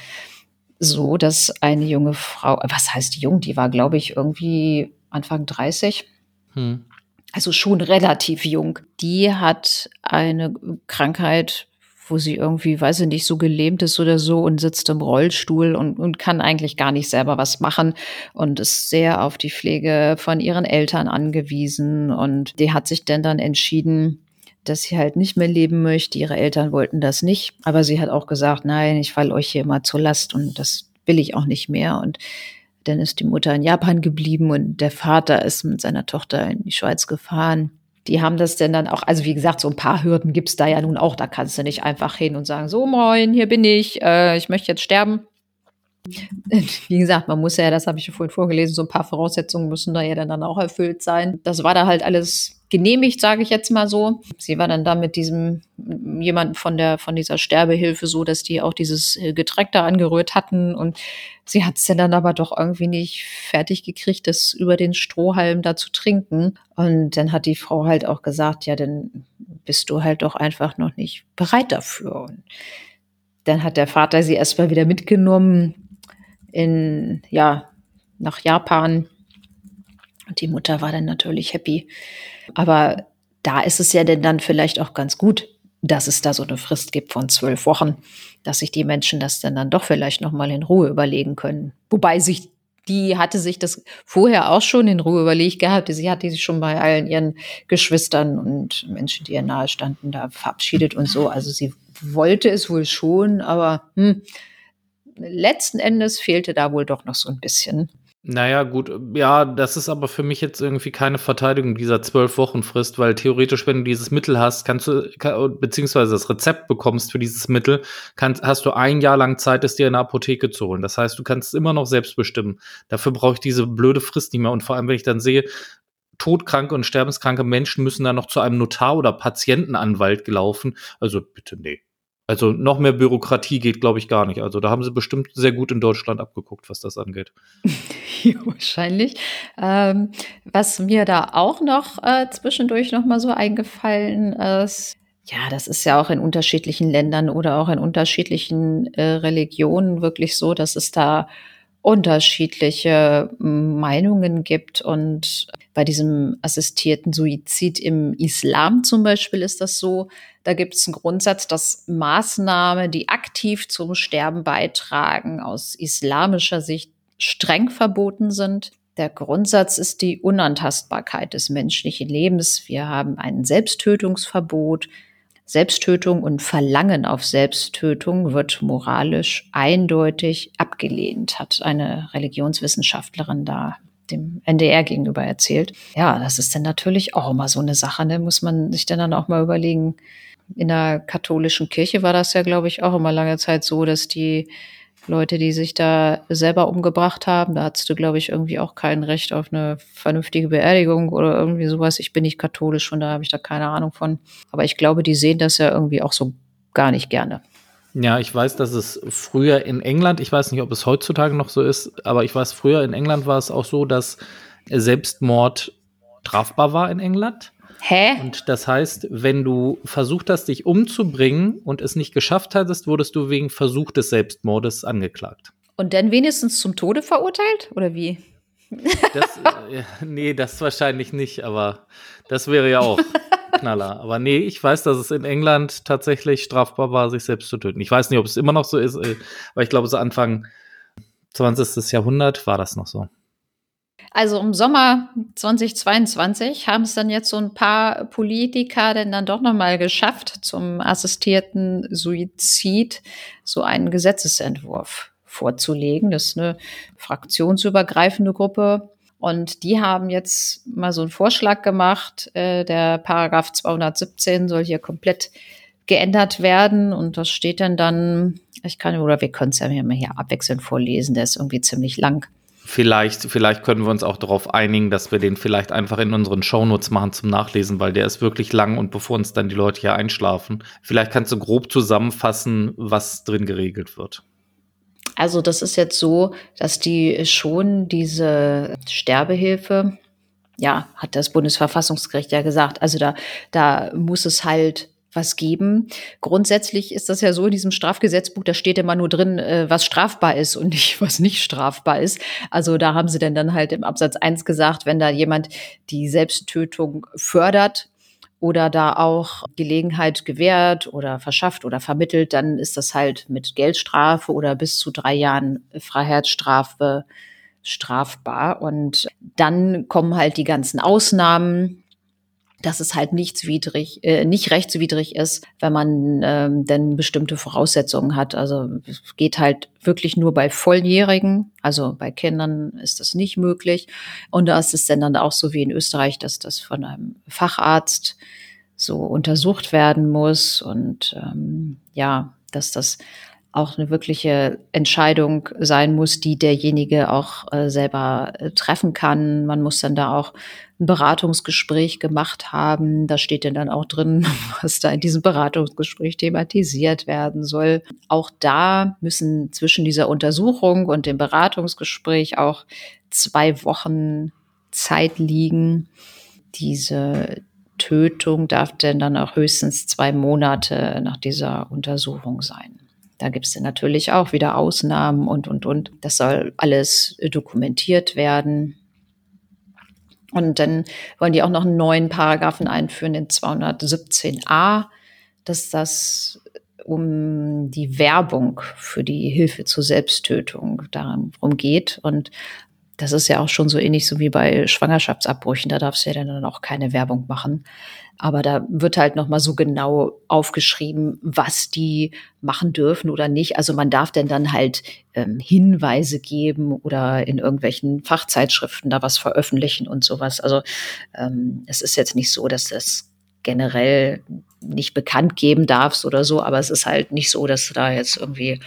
so, dass eine junge Frau, was heißt jung, die war, glaube ich, irgendwie Anfang 30. Hm. Also schon relativ jung. Die hat eine Krankheit wo sie irgendwie, weiß ich nicht, so gelähmt ist oder so und sitzt im Rollstuhl und, und kann eigentlich gar nicht selber was machen und ist sehr auf die Pflege von ihren Eltern angewiesen. Und die hat sich denn dann entschieden, dass sie halt nicht mehr leben möchte. Ihre Eltern wollten das nicht, aber sie hat auch gesagt, nein, ich falle euch hier immer zur Last und das will ich auch nicht mehr. Und dann ist die Mutter in Japan geblieben und der Vater ist mit seiner Tochter in die Schweiz gefahren die haben das denn dann auch, also wie gesagt, so ein paar Hürden gibt's da ja nun auch. Da kannst du nicht einfach hin und sagen, so moin, hier bin ich, äh, ich möchte jetzt sterben. (laughs) Wie gesagt, man muss ja, das habe ich ja vorhin vorgelesen, so ein paar Voraussetzungen müssen da ja dann, dann auch erfüllt sein. Das war da halt alles genehmigt, sage ich jetzt mal so. Sie war dann da mit diesem jemanden von der von dieser Sterbehilfe so, dass die auch dieses äh, Getränk da angerührt hatten und sie hat es dann aber doch irgendwie nicht fertig gekriegt, das über den Strohhalm da zu trinken. Und dann hat die Frau halt auch gesagt, ja, dann bist du halt doch einfach noch nicht bereit dafür. Und dann hat der Vater sie erstmal wieder mitgenommen in ja nach Japan. Und die Mutter war dann natürlich happy. Aber da ist es ja denn dann vielleicht auch ganz gut, dass es da so eine Frist gibt von zwölf Wochen, dass sich die Menschen das dann, dann doch vielleicht noch mal in Ruhe überlegen können. Wobei sich die hatte sich das vorher auch schon in Ruhe überlegt gehabt. Sie hatte sich schon bei allen ihren Geschwistern und Menschen, die ihr nahe standen, da verabschiedet und so. Also sie wollte es wohl schon, aber hm, letzten Endes fehlte da wohl doch noch so ein bisschen. Naja, gut, ja, das ist aber für mich jetzt irgendwie keine Verteidigung dieser zwölf Wochen Frist, weil theoretisch, wenn du dieses Mittel hast, kannst du, beziehungsweise das Rezept bekommst für dieses Mittel, kannst, hast du ein Jahr lang Zeit, es dir in der Apotheke zu holen. Das heißt, du kannst es immer noch selbst bestimmen. Dafür brauche ich diese blöde Frist nicht mehr. Und vor allem, wenn ich dann sehe, todkranke und sterbenskranke Menschen müssen dann noch zu einem Notar oder Patientenanwalt gelaufen. Also bitte, nee. Also noch mehr Bürokratie geht, glaube ich, gar nicht. Also da haben sie bestimmt sehr gut in Deutschland abgeguckt, was das angeht. (laughs) wahrscheinlich. Ähm, was mir da auch noch äh, zwischendurch noch mal so eingefallen ist, ja, das ist ja auch in unterschiedlichen Ländern oder auch in unterschiedlichen äh, Religionen wirklich so, dass es da unterschiedliche Meinungen gibt. Und bei diesem assistierten Suizid im Islam zum Beispiel ist das so, da gibt es einen Grundsatz, dass Maßnahmen, die aktiv zum Sterben beitragen, aus islamischer Sicht streng verboten sind. Der Grundsatz ist die Unantastbarkeit des menschlichen Lebens. Wir haben ein Selbsttötungsverbot. Selbsttötung und Verlangen auf Selbsttötung wird moralisch eindeutig abgelehnt, hat eine Religionswissenschaftlerin da dem NDR gegenüber erzählt. Ja, das ist dann natürlich auch immer so eine Sache. Da ne? muss man sich dann auch mal überlegen. In der katholischen Kirche war das ja, glaube ich, auch immer lange Zeit so, dass die Leute, die sich da selber umgebracht haben. Da hattest du, glaube ich, irgendwie auch kein Recht auf eine vernünftige Beerdigung oder irgendwie sowas. Ich bin nicht katholisch, von daher habe ich da keine Ahnung von. Aber ich glaube, die sehen das ja irgendwie auch so gar nicht gerne. Ja, ich weiß, dass es früher in England, ich weiß nicht, ob es heutzutage noch so ist, aber ich weiß, früher in England war es auch so, dass Selbstmord strafbar war in England. Hä? Und das heißt, wenn du versucht hast, dich umzubringen und es nicht geschafft hattest, wurdest du wegen Versuch des Selbstmordes angeklagt. Und dann wenigstens zum Tode verurteilt? Oder wie? Das, äh, (laughs) nee, das wahrscheinlich nicht, aber das wäre ja auch (laughs) Knaller. Aber nee, ich weiß, dass es in England tatsächlich strafbar war, sich selbst zu töten. Ich weiß nicht, ob es immer noch so ist, äh, aber ich glaube, so Anfang 20. Jahrhundert war das noch so. Also im Sommer 2022 haben es dann jetzt so ein paar Politiker denn dann doch nochmal geschafft, zum assistierten Suizid so einen Gesetzesentwurf vorzulegen. Das ist eine fraktionsübergreifende Gruppe. Und die haben jetzt mal so einen Vorschlag gemacht, äh, der Paragraph 217 soll hier komplett geändert werden. Und das steht dann dann, ich kann, oder wir können es ja hier abwechselnd vorlesen, der ist irgendwie ziemlich lang. Vielleicht, vielleicht können wir uns auch darauf einigen, dass wir den vielleicht einfach in unseren Shownotes machen zum Nachlesen, weil der ist wirklich lang und bevor uns dann die Leute hier einschlafen. Vielleicht kannst du grob zusammenfassen, was drin geregelt wird. Also das ist jetzt so, dass die schon diese Sterbehilfe, ja, hat das Bundesverfassungsgericht ja gesagt, also da, da muss es halt was geben. Grundsätzlich ist das ja so in diesem Strafgesetzbuch, da steht immer nur drin, äh, was strafbar ist und (laughs) nicht, was nicht strafbar ist. Also da haben sie denn dann halt im Absatz eins gesagt, wenn da jemand die Selbsttötung fördert oder da auch Gelegenheit gewährt oder verschafft oder vermittelt, dann ist das halt mit Geldstrafe oder bis zu drei Jahren Freiheitsstrafe strafbar. Und dann kommen halt die ganzen Ausnahmen dass es halt nichtswidrig, äh, nicht rechtswidrig ist, wenn man ähm, denn bestimmte Voraussetzungen hat. Also es geht halt wirklich nur bei Volljährigen, also bei Kindern ist das nicht möglich. Und da ist es dann, auch so wie in Österreich, dass das von einem Facharzt so untersucht werden muss und ähm, ja, dass das auch eine wirkliche Entscheidung sein muss, die derjenige auch äh, selber äh, treffen kann. Man muss dann da auch ein Beratungsgespräch gemacht haben. Da steht dann auch drin, (laughs) was da in diesem Beratungsgespräch thematisiert werden soll. Auch da müssen zwischen dieser Untersuchung und dem Beratungsgespräch auch zwei Wochen Zeit liegen. Diese Tötung darf denn dann auch höchstens zwei Monate nach dieser Untersuchung sein. Da gibt es natürlich auch wieder Ausnahmen und, und, und. Das soll alles dokumentiert werden. Und dann wollen die auch noch einen neuen Paragraphen einführen, den 217a, dass das um die Werbung für die Hilfe zur Selbsttötung darum geht. Und das ist ja auch schon so ähnlich so wie bei Schwangerschaftsabbrüchen. Da darfst du ja dann auch keine Werbung machen. Aber da wird halt nochmal so genau aufgeschrieben, was die machen dürfen oder nicht. Also man darf denn dann halt ähm, Hinweise geben oder in irgendwelchen Fachzeitschriften da was veröffentlichen und sowas. Also ähm, es ist jetzt nicht so, dass das generell nicht bekannt geben darfst oder so, aber es ist halt nicht so, dass du da jetzt irgendwie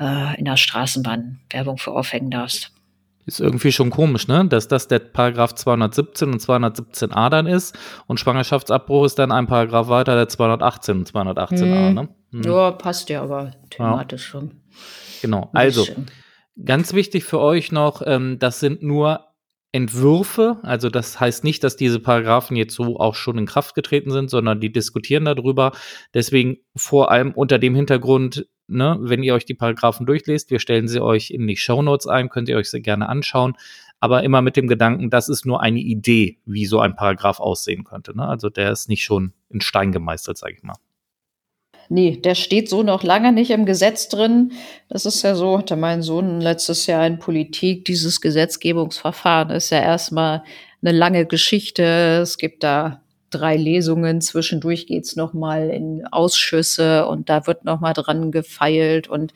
äh, in der Straßenbahn Werbung für aufhängen darfst. Ist irgendwie schon komisch, ne? Dass das der Paragraph 217 und 217a dann ist und Schwangerschaftsabbruch ist dann ein Paragraph weiter, der 218 und 218a, hm. ne? Hm. Ja, passt ja aber thematisch ja. schon. Genau, also ganz wichtig für euch noch, ähm, das sind nur Entwürfe, also das heißt nicht, dass diese Paragraphen jetzt so auch schon in Kraft getreten sind, sondern die diskutieren darüber. Deswegen vor allem unter dem Hintergrund, ne, wenn ihr euch die Paragraphen durchlest, wir stellen sie euch in die Show Notes ein, könnt ihr euch sehr gerne anschauen, aber immer mit dem Gedanken, das ist nur eine Idee, wie so ein Paragraph aussehen könnte. Ne? Also der ist nicht schon in Stein gemeißelt, sage ich mal. Nee, der steht so noch lange nicht im Gesetz drin. Das ist ja so, hatte mein Sohn letztes Jahr in Politik. Dieses Gesetzgebungsverfahren ist ja erstmal eine lange Geschichte. Es gibt da drei Lesungen. Zwischendurch geht's noch mal in Ausschüsse und da wird noch mal dran gefeilt. Und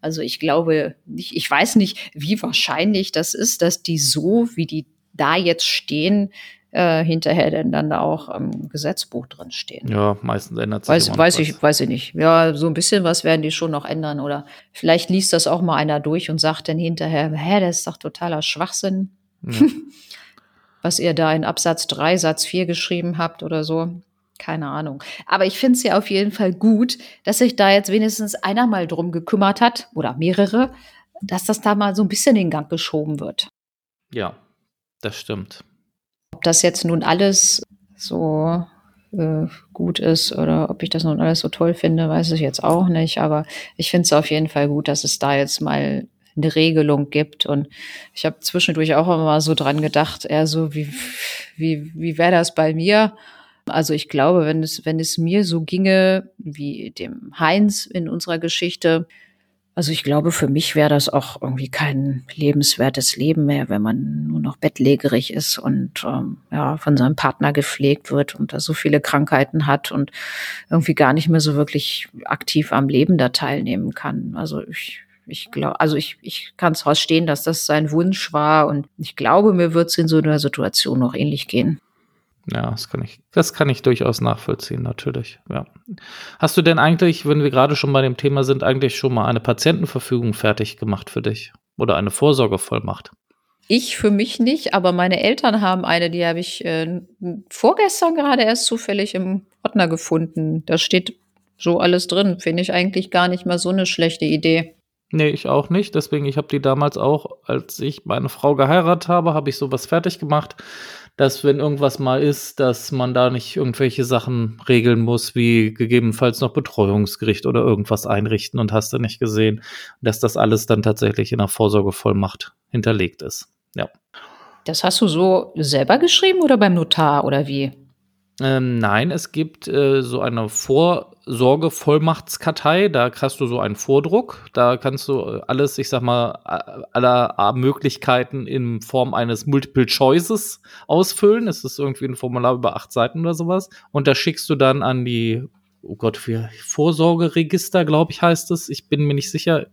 also ich glaube, ich, ich weiß nicht, wie wahrscheinlich das ist, dass die so, wie die da jetzt stehen, äh, hinterher denn dann da auch im Gesetzbuch drin stehen. Ja, meistens ändert sich weiß, weiß ich, weiß ich nicht. Ja, so ein bisschen was werden die schon noch ändern oder vielleicht liest das auch mal einer durch und sagt dann hinterher, hä, das ist doch totaler Schwachsinn. Ja. (laughs) was ihr da in Absatz 3, Satz 4 geschrieben habt oder so. Keine Ahnung. Aber ich finde es ja auf jeden Fall gut, dass sich da jetzt wenigstens einer mal drum gekümmert hat oder mehrere, dass das da mal so ein bisschen in Gang geschoben wird. Ja, das stimmt. Ob das jetzt nun alles so äh, gut ist oder ob ich das nun alles so toll finde, weiß ich jetzt auch nicht. Aber ich finde es auf jeden Fall gut, dass es da jetzt mal eine Regelung gibt. Und ich habe zwischendurch auch immer so dran gedacht, eher so, wie, wie, wie wäre das bei mir? Also ich glaube, wenn es, wenn es mir so ginge wie dem Heinz in unserer Geschichte, also ich glaube, für mich wäre das auch irgendwie kein lebenswertes Leben mehr, wenn man nur noch bettlägerig ist und ähm, ja von seinem Partner gepflegt wird und da so viele Krankheiten hat und irgendwie gar nicht mehr so wirklich aktiv am Leben da teilnehmen kann. Also ich ich glaube, also ich, ich kann es verstehen, dass das sein Wunsch war und ich glaube, mir wird es in so einer Situation noch ähnlich gehen. Ja, das kann ich, das kann ich durchaus nachvollziehen, natürlich. Ja. Hast du denn eigentlich, wenn wir gerade schon bei dem Thema sind, eigentlich schon mal eine Patientenverfügung fertig gemacht für dich? Oder eine Vorsorgevollmacht? Ich für mich nicht, aber meine Eltern haben eine, die habe ich äh, vorgestern gerade erst zufällig im Ordner gefunden. Da steht so alles drin. Finde ich eigentlich gar nicht mal so eine schlechte Idee. Nee, ich auch nicht. Deswegen, ich habe die damals auch, als ich meine Frau geheiratet habe, habe ich sowas fertig gemacht dass wenn irgendwas mal ist, dass man da nicht irgendwelche Sachen regeln muss, wie gegebenenfalls noch Betreuungsgericht oder irgendwas einrichten und hast du nicht gesehen, dass das alles dann tatsächlich in der Vorsorgevollmacht hinterlegt ist. Ja. Das hast du so selber geschrieben oder beim Notar oder wie? Ähm, nein, es gibt äh, so eine Vorsorgevollmachtskartei, da hast du so einen Vordruck, da kannst du äh, alles, ich sag mal, aller Möglichkeiten in Form eines Multiple Choices ausfüllen. Es ist irgendwie ein Formular über acht Seiten oder sowas. Und da schickst du dann an die, oh Gott, wie Vorsorgeregister, glaube ich, heißt es. Ich bin mir nicht sicher,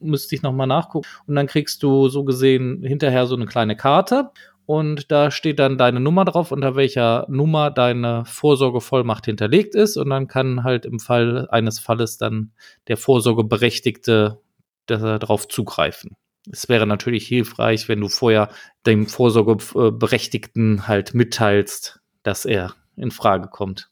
müsste ich nochmal nachgucken. Und dann kriegst du so gesehen hinterher so eine kleine Karte und da steht dann deine Nummer drauf, unter welcher Nummer deine Vorsorgevollmacht hinterlegt ist und dann kann halt im Fall eines Falles dann der Vorsorgeberechtigte darauf zugreifen. Es wäre natürlich hilfreich, wenn du vorher dem Vorsorgeberechtigten halt mitteilst, dass er in Frage kommt.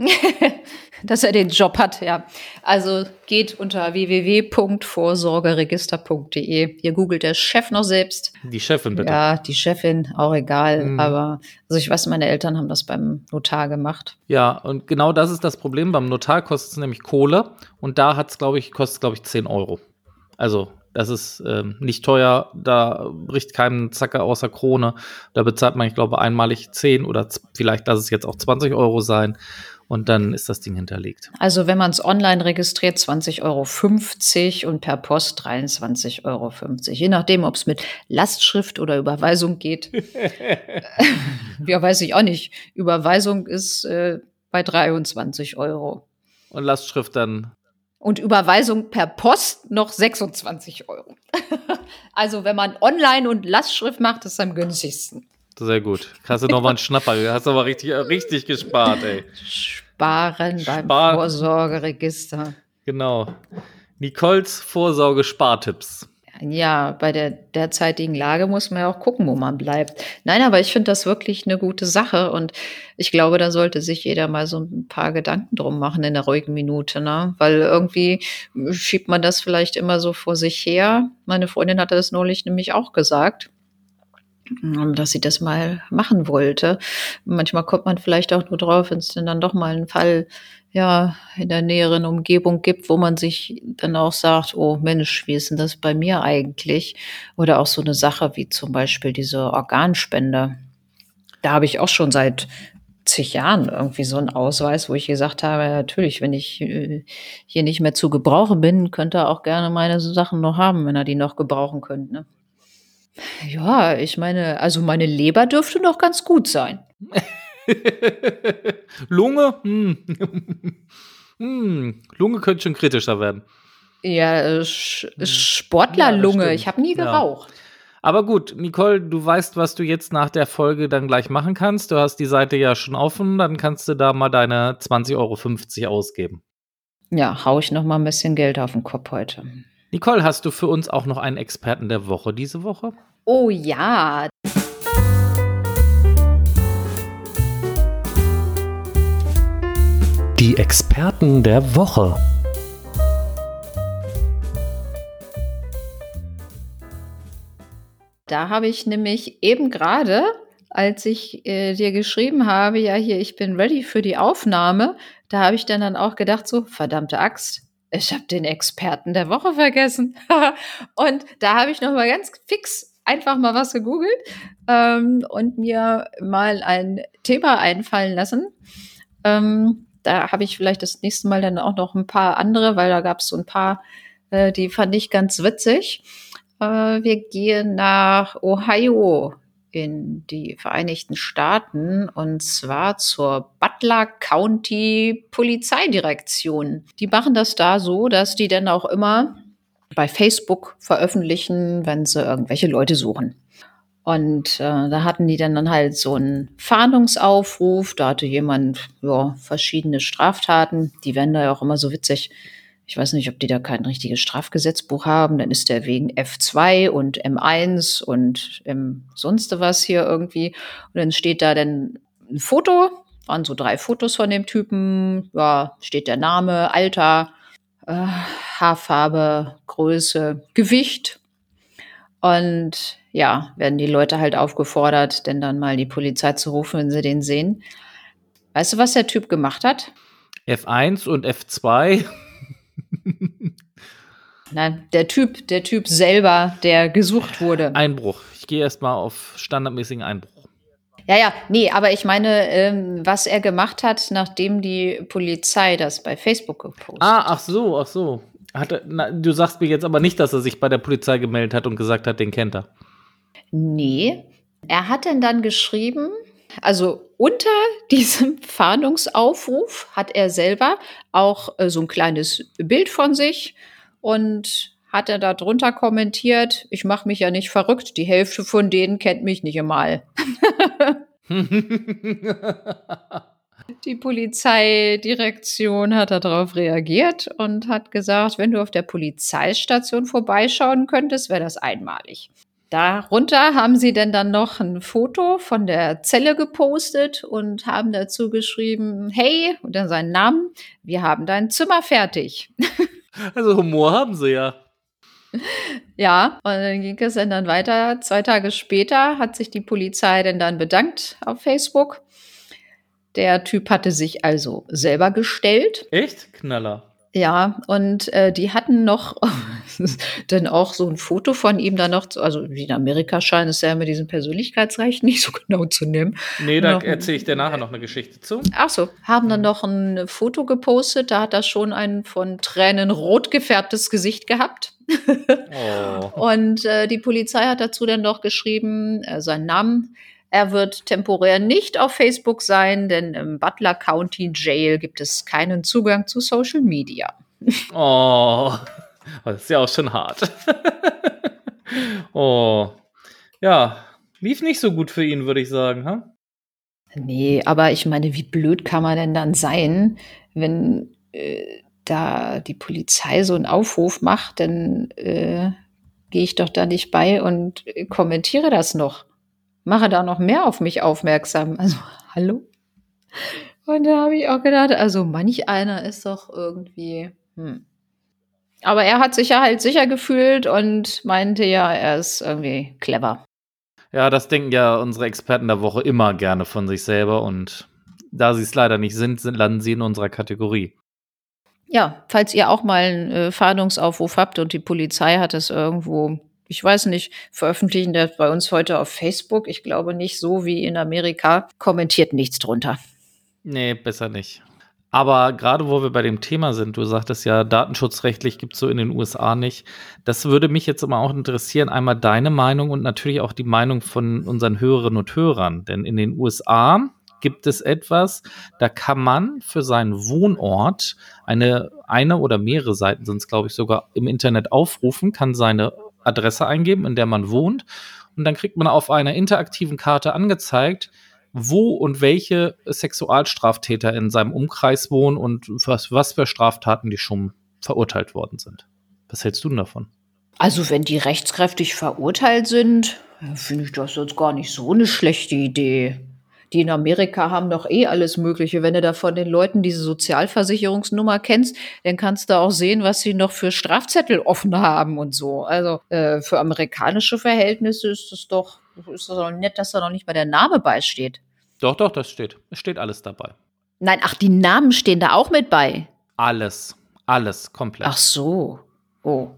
(laughs) dass er den Job hat, ja. Also geht unter www.vorsorgeregister.de. Hier googelt der Chef noch selbst. Die Chefin bitte. Ja, die Chefin, auch egal. Mhm. Aber also ich weiß, meine Eltern haben das beim Notar gemacht. Ja, und genau das ist das Problem. Beim Notar kostet es nämlich Kohle und da hat es, glaube ich, kostet, glaube ich, 10 Euro. Also das ist ähm, nicht teuer, da bricht keinem Zacke außer Krone. Da bezahlt man, ich glaube, einmalig 10 oder vielleicht lass es jetzt auch 20 Euro sein und dann ist das Ding hinterlegt. Also wenn man es online registriert, 20,50 Euro und per Post 23,50 Euro. Je nachdem, ob es mit Lastschrift oder Überweisung geht. (laughs) ja, weiß ich auch nicht. Überweisung ist äh, bei 23 Euro. Und Lastschrift dann? Und Überweisung per Post noch 26 Euro. (laughs) also wenn man online und Lastschrift macht, ist es am günstigsten. Sehr gut. Hast du nochmal einen Schnapper? Hast aber richtig, richtig gespart, ey. Sparen beim Spar Vorsorgeregister. Genau. Nicoles Vorsorge-Spartipps. Ja, bei der derzeitigen Lage muss man ja auch gucken, wo man bleibt. Nein, aber ich finde das wirklich eine gute Sache und ich glaube, da sollte sich jeder mal so ein paar Gedanken drum machen in der ruhigen Minute, ne? Weil irgendwie schiebt man das vielleicht immer so vor sich her. Meine Freundin hatte das neulich nämlich auch gesagt dass sie das mal machen wollte. Manchmal kommt man vielleicht auch nur drauf, wenn es denn dann doch mal einen Fall ja in der näheren Umgebung gibt, wo man sich dann auch sagt, oh Mensch, wie ist denn das bei mir eigentlich? Oder auch so eine Sache wie zum Beispiel diese Organspende. Da habe ich auch schon seit zig Jahren irgendwie so einen Ausweis, wo ich gesagt habe, natürlich, wenn ich äh, hier nicht mehr zu gebrauchen bin, könnte er auch gerne meine Sachen noch haben, wenn er die noch gebrauchen könnte. Ne? Ja, ich meine, also meine Leber dürfte noch ganz gut sein. (laughs) Lunge? Hm. (laughs) hm. Lunge könnte schon kritischer werden. Ja, äh, Sportlerlunge. Ja, ich habe nie geraucht. Ja. Aber gut, Nicole, du weißt, was du jetzt nach der Folge dann gleich machen kannst. Du hast die Seite ja schon offen, dann kannst du da mal deine 20,50 Euro ausgeben. Ja, hau ich noch mal ein bisschen Geld auf den Kopf heute. Nicole, hast du für uns auch noch einen Experten der Woche diese Woche? Oh ja. Die Experten der Woche. Da habe ich nämlich eben gerade, als ich äh, dir geschrieben habe, ja hier, ich bin ready für die Aufnahme, da habe ich dann, dann auch gedacht, so, verdammte Axt, ich habe den Experten der Woche vergessen. (laughs) und da habe ich noch mal ganz fix einfach mal was gegoogelt ähm, und mir mal ein Thema einfallen lassen. Ähm, da habe ich vielleicht das nächste Mal dann auch noch ein paar andere, weil da gab es so ein paar, äh, die fand ich ganz witzig. Äh, wir gehen nach Ohio in die Vereinigten Staaten und zwar zur Butler County Polizeidirektion. Die machen das da so, dass die dann auch immer bei Facebook veröffentlichen, wenn sie irgendwelche Leute suchen. Und äh, da hatten die dann, halt so einen Fahndungsaufruf. Da hatte jemand ja, verschiedene Straftaten. Die werden da ja auch immer so witzig ich weiß nicht, ob die da kein richtiges Strafgesetzbuch haben, dann ist der wegen F2 und M1 und M sonst was hier irgendwie. Und dann steht da dann ein Foto, waren so drei Fotos von dem Typen, ja, steht der Name, Alter, äh, Haarfarbe, Größe, Gewicht. Und ja, werden die Leute halt aufgefordert, denn dann mal die Polizei zu rufen, wenn sie den sehen. Weißt du, was der Typ gemacht hat? F1 und F2. (laughs) Nein, der Typ, der Typ selber, der gesucht wurde. Einbruch. Ich gehe erstmal auf standardmäßigen Einbruch. Ja, ja, nee, aber ich meine, ähm, was er gemacht hat, nachdem die Polizei das bei Facebook gepostet hat. Ah, ach so, ach so. Hat na, du sagst mir jetzt aber nicht, dass er sich bei der Polizei gemeldet hat und gesagt hat, den kennt er. Nee. Er hat denn dann geschrieben, also unter diesem (laughs) Fahndungsaufruf hat er selber auch äh, so ein kleines Bild von sich und hat er da drunter kommentiert, ich mache mich ja nicht verrückt, die Hälfte von denen kennt mich nicht einmal. (laughs) Die Polizeidirektion hat darauf reagiert und hat gesagt, wenn du auf der Polizeistation vorbeischauen könntest, wäre das einmalig. Darunter haben sie denn dann noch ein Foto von der Zelle gepostet und haben dazu geschrieben, hey, und dann seinen Namen, wir haben dein Zimmer fertig. (laughs) Also Humor haben sie ja. (laughs) Ja, und dann ging es dann weiter. Zwei Tage später hat sich die Polizei denn dann bedankt auf Facebook der Typ hatte sich also selber gestellt. Echt? Knaller. Ja, und äh, die hatten noch (laughs) dann auch so ein Foto von ihm da noch, zu, also wie in Amerika scheint es ja mit diesem Persönlichkeitsrecht (laughs) nicht so genau zu nehmen. Nee, da erzähle ich dir nachher noch eine Geschichte zu. Ach so, haben dann noch ein Foto gepostet, da hat er schon ein von Tränen rot gefärbtes Gesicht gehabt. oh. (laughs) Und äh, die Polizei hat dazu dann noch geschrieben, äh, seinen Namen er wird temporär nicht auf Facebook sein, denn im Butler County Jail gibt es keinen Zugang zu Social Media. Oh, das ist ja auch schon hart. (laughs) oh, ja, lief nicht so gut für ihn, würde ich sagen. Huh? Nee, aber ich meine, wie blöd kann man denn dann sein, wenn äh, da die Polizei so einen Aufruf macht, dann äh, gehe ich doch da nicht bei und kommentiere das noch mache da noch mehr auf mich aufmerksam. (laughs) Also, hallo? Und da habe ich auch gedacht, also manch einer ist doch irgendwie. Hm. Aber er hat sich ja halt sicher gefühlt und meinte ja, er ist irgendwie clever. Ja, das denken ja unsere Experten der Woche immer gerne von sich selber und da sie es leider nicht sind, landen sie in unserer Kategorie. Ja, falls ihr auch mal einen äh, Fahndungsaufruf habt und die Polizei hat es irgendwo ich weiß nicht, veröffentlichen das bei uns heute auf Facebook. Ich glaube nicht so wie in Amerika. Kommentiert nichts drunter. Nee, besser nicht. Aber gerade wo wir bei dem Thema sind, du sagtest ja, datenschutzrechtlich gibt es so in den USA nicht. Das würde mich jetzt immer auch interessieren, einmal deine Meinung und natürlich auch die Meinung von unseren Hörerinnen und Hörern. Denn in den USA gibt es etwas, da kann man für seinen Wohnort eine, eine oder mehrere Seiten sind glaube ich, sogar im Internet aufrufen, kann seine Adresse eingeben, in der man wohnt. Und dann kriegt man auf einer interaktiven Karte angezeigt, wo und welche Sexualstraftäter in seinem Umkreis wohnen und was, was für Straftaten die schon verurteilt worden sind. Was hältst du denn davon? Also, wenn die rechtskräftig verurteilt sind, finde ich das jetzt gar nicht so eine schlechte Idee die in Amerika haben doch eh alles Mögliche. Wenn du da von den Leuten diese Sozialversicherungsnummer kennst, dann kannst du auch sehen, was sie noch für Strafzettel offen haben und so. Also äh, für amerikanische Verhältnisse ist es doch, ist das doch nett, dass da noch nicht mal der Name beisteht. Doch, doch, das steht. Es steht alles dabei. Nein, ach, die Namen stehen da auch mit bei. Alles. Alles komplett. Ach so. Oh.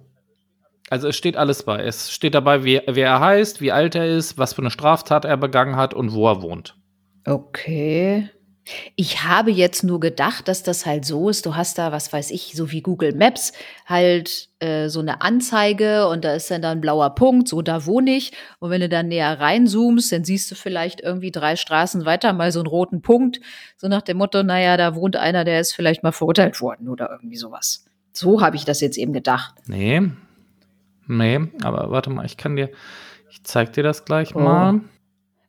Also es steht alles bei. Es steht dabei, wie, wer er heißt, wie alt er ist, was für eine Straftat er begangen hat und wo er wohnt. Okay. Ich habe jetzt nur gedacht, dass das halt so ist. Du hast da, was weiß ich, so wie Google Maps, halt äh, so eine Anzeige und da ist dann da ein blauer Punkt, so da wohne ich. Und wenn du dann näher reinzoomst, dann siehst du vielleicht irgendwie drei Straßen weiter mal so einen roten Punkt. So nach dem Motto, naja, da wohnt einer, der ist vielleicht mal verurteilt worden oder irgendwie sowas. So habe ich das jetzt eben gedacht. Nee. Nee, aber warte mal, ich kann dir, ich zeig dir das gleich oh. mal.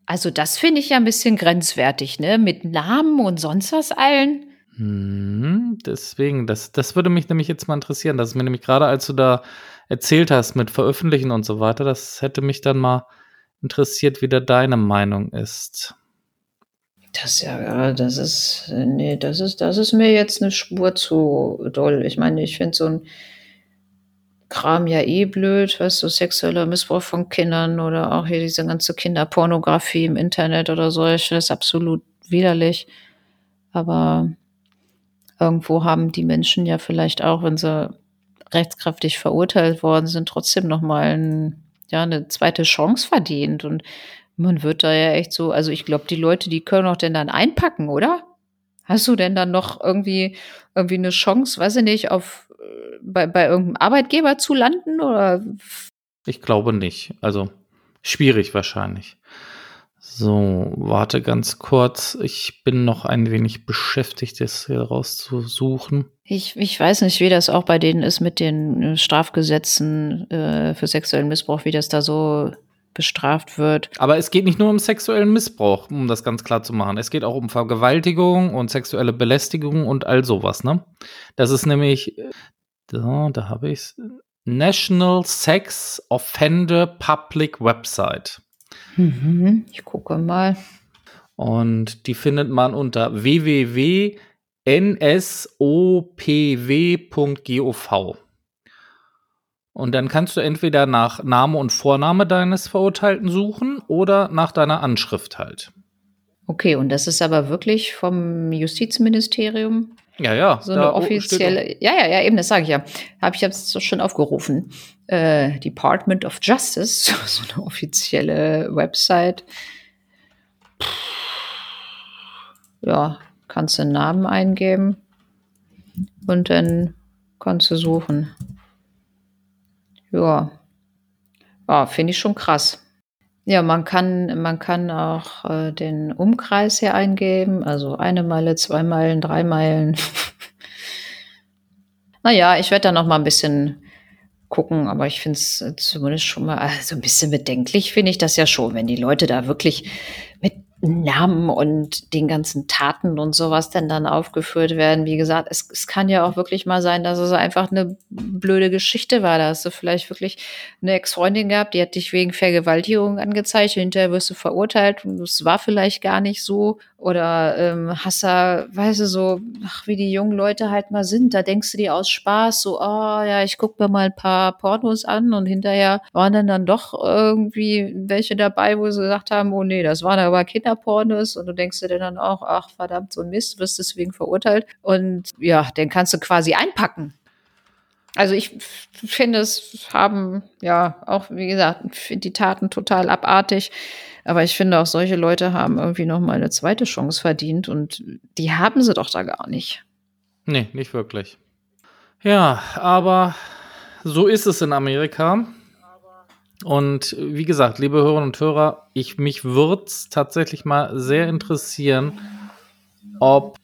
Also das finde ich ja ein bisschen grenzwertig, ne? Mit Namen und sonst was allen. Hm, deswegen, das, das würde mich nämlich jetzt mal interessieren. Das ist mir nämlich gerade, als du da erzählt hast mit Veröffentlichen und so weiter, das hätte mich dann mal interessiert, wie da deine Meinung ist. Das ja, das ist, nee, das ist, das ist mir jetzt eine Spur zu doll. Ich meine, ich finde so ein Kram ja eh blöd, weißt du, sexueller Missbrauch von Kindern oder auch hier diese ganze Kinderpornografie im Internet oder so, ich finde absolut widerlich. Aber irgendwo haben die Menschen ja vielleicht auch, wenn sie rechtskräftig verurteilt worden sind, trotzdem nochmal ein, ja, eine zweite Chance verdient. Und man wird da ja echt so, also ich glaube, die Leute, die können auch denn dann einpacken, oder? Hast du denn dann noch irgendwie, irgendwie eine Chance, weiß ich nicht, auf bei, bei irgendeinem Arbeitgeber zu landen? Oder? Ich glaube nicht. Also schwierig wahrscheinlich. So, warte ganz kurz. Ich bin noch ein wenig beschäftigt, das hier rauszusuchen. Ich, ich weiß nicht, wie das auch bei denen ist mit den Strafgesetzen äh, für sexuellen Missbrauch, wie das da so bestraft wird. Aber es geht nicht nur um sexuellen Missbrauch, um das ganz klar zu machen. Es geht auch um Vergewaltigung und sexuelle Belästigung und all sowas, ne? Das ist nämlich, äh, da, da habe ich es, National Sex Offender Public Website. Mhm, ich gucke mal. Und die findet man unter www.nsopw.gov. Und dann kannst du entweder nach Name und Vorname deines Verurteilten suchen oder nach deiner Anschrift halt. Okay, und das ist aber wirklich vom Justizministerium? Ja, ja. So eine offizielle. Ja, ja, ja, eben, das sage ich ja. Habe ich jetzt schon aufgerufen. Äh, Department of Justice, (laughs) so eine offizielle Website. Ja, kannst du einen Namen eingeben und dann kannst du suchen. Ja. Ja, finde ich schon krass. Ja, man kann, man kann auch äh, den Umkreis hier eingeben, also eine Meile, zwei Meilen, drei Meilen. (laughs) naja, ich werde da noch mal ein bisschen gucken, aber ich finde es zumindest schon mal, also ein bisschen bedenklich finde ich das ja schon, wenn die Leute da wirklich mit Namen und den ganzen Taten und sowas denn dann aufgeführt werden. Wie gesagt, es, es kann ja auch wirklich mal sein, dass es einfach eine blöde Geschichte war. Da hast du vielleicht wirklich eine Ex-Freundin gehabt, die hat dich wegen Vergewaltigung angezeigt, hinterher wirst du verurteilt und es war vielleicht gar nicht so. Oder ähm, hast du, weißt du, so, ach, wie die jungen Leute halt mal sind, da denkst du dir aus Spaß so, oh ja, ich guck mir mal ein paar Pornos an. Und hinterher waren dann dann doch irgendwie welche dabei, wo sie gesagt haben, oh nee, das waren aber Kinderpornos. Und du denkst dir dann auch, ach verdammt, so ein Mist, wirst deswegen verurteilt. Und ja, den kannst du quasi einpacken. Also ich finde es haben ja auch, wie gesagt, die Taten total abartig. Aber ich finde auch solche Leute haben irgendwie noch mal eine zweite Chance verdient und die haben sie doch da gar nicht. Nee, nicht wirklich. Ja, aber so ist es in Amerika. Und wie gesagt, liebe Hörerinnen und Hörer, ich mich würde es tatsächlich mal sehr interessieren, ob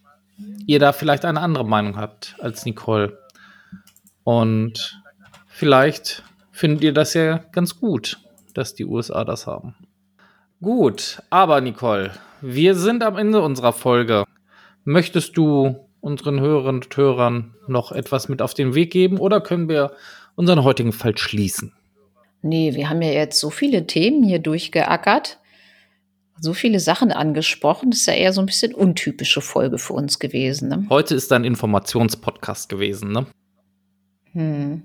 ihr da vielleicht eine andere Meinung habt als Nicole. Und vielleicht findet ihr das ja ganz gut, dass die USA das haben. Gut, aber Nicole, wir sind am Ende unserer Folge. Möchtest du unseren Hörerinnen und Hörern noch etwas mit auf den Weg geben oder können wir unseren heutigen Fall schließen? Nee, wir haben ja jetzt so viele Themen hier durchgeackert, so viele Sachen angesprochen. Das ist ja eher so ein bisschen untypische Folge für uns gewesen. Ne? Heute ist ein Informationspodcast gewesen, ne? Hm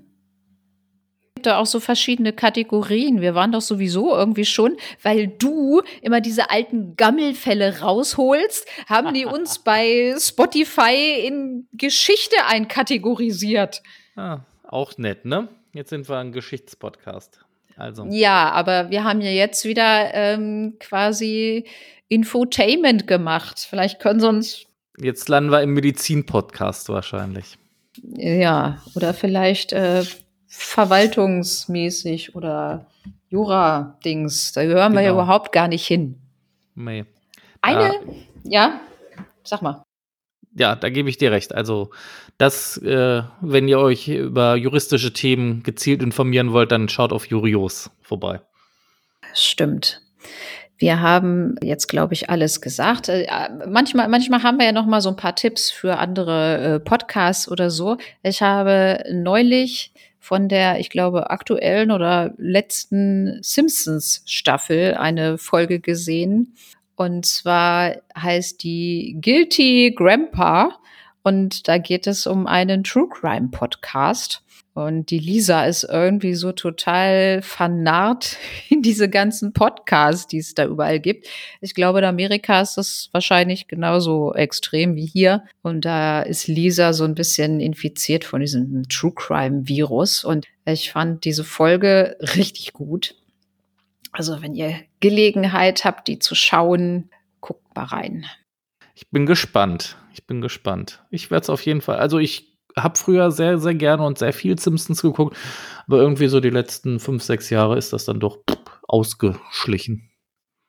da auch so verschiedene Kategorien. Wir waren doch sowieso irgendwie schon, weil du immer diese alten Gammelfälle rausholst, haben die uns (laughs) bei Spotify in Geschichte einkategorisiert. Ah, auch nett, ne? Jetzt sind wir ein Geschichtspodcast. Also. Ja, aber wir haben ja jetzt wieder ähm, quasi Infotainment gemacht. Vielleicht können sie uns. Jetzt landen wir im Medizin-Podcast wahrscheinlich. Ja, oder vielleicht äh, verwaltungsmäßig oder Jura-Dings. Da gehören genau. wir ja genau. überhaupt gar nicht hin. Nee. Eine, äh, ja, sag mal. Ja, da gebe ich dir recht. Also, das, äh, wenn ihr euch über juristische Themen gezielt informieren wollt, dann schaut auf Jurios vorbei. Stimmt. Wir haben jetzt, glaube ich, alles gesagt. Äh, manchmal, manchmal haben wir ja noch mal so ein paar Tipps für andere äh, Podcasts oder so. Ich habe neulich von der, ich glaube, aktuellen oder letzten Simpsons-Staffel eine Folge gesehen. Und zwar heißt die Guilty Grandpa. Und da geht es um einen True Crime Podcast. Und die Lisa ist irgendwie so total vernarrt (laughs) in diese ganzen Podcasts, die es da überall gibt. Ich glaube, in Amerika ist das wahrscheinlich genauso extrem wie hier. Und da ist Lisa so ein bisschen infiziert von diesem True Crime Virus. Und ich fand diese Folge richtig gut. Also, wenn ihr Gelegenheit habt, die zu schauen, guckt mal rein. Ich bin gespannt. Ich bin gespannt. Ich werde es auf jeden Fall. Also, ich habe früher sehr, sehr gerne und sehr viel Simpsons geguckt, aber irgendwie so die letzten fünf, sechs Jahre ist das dann doch ausgeschlichen.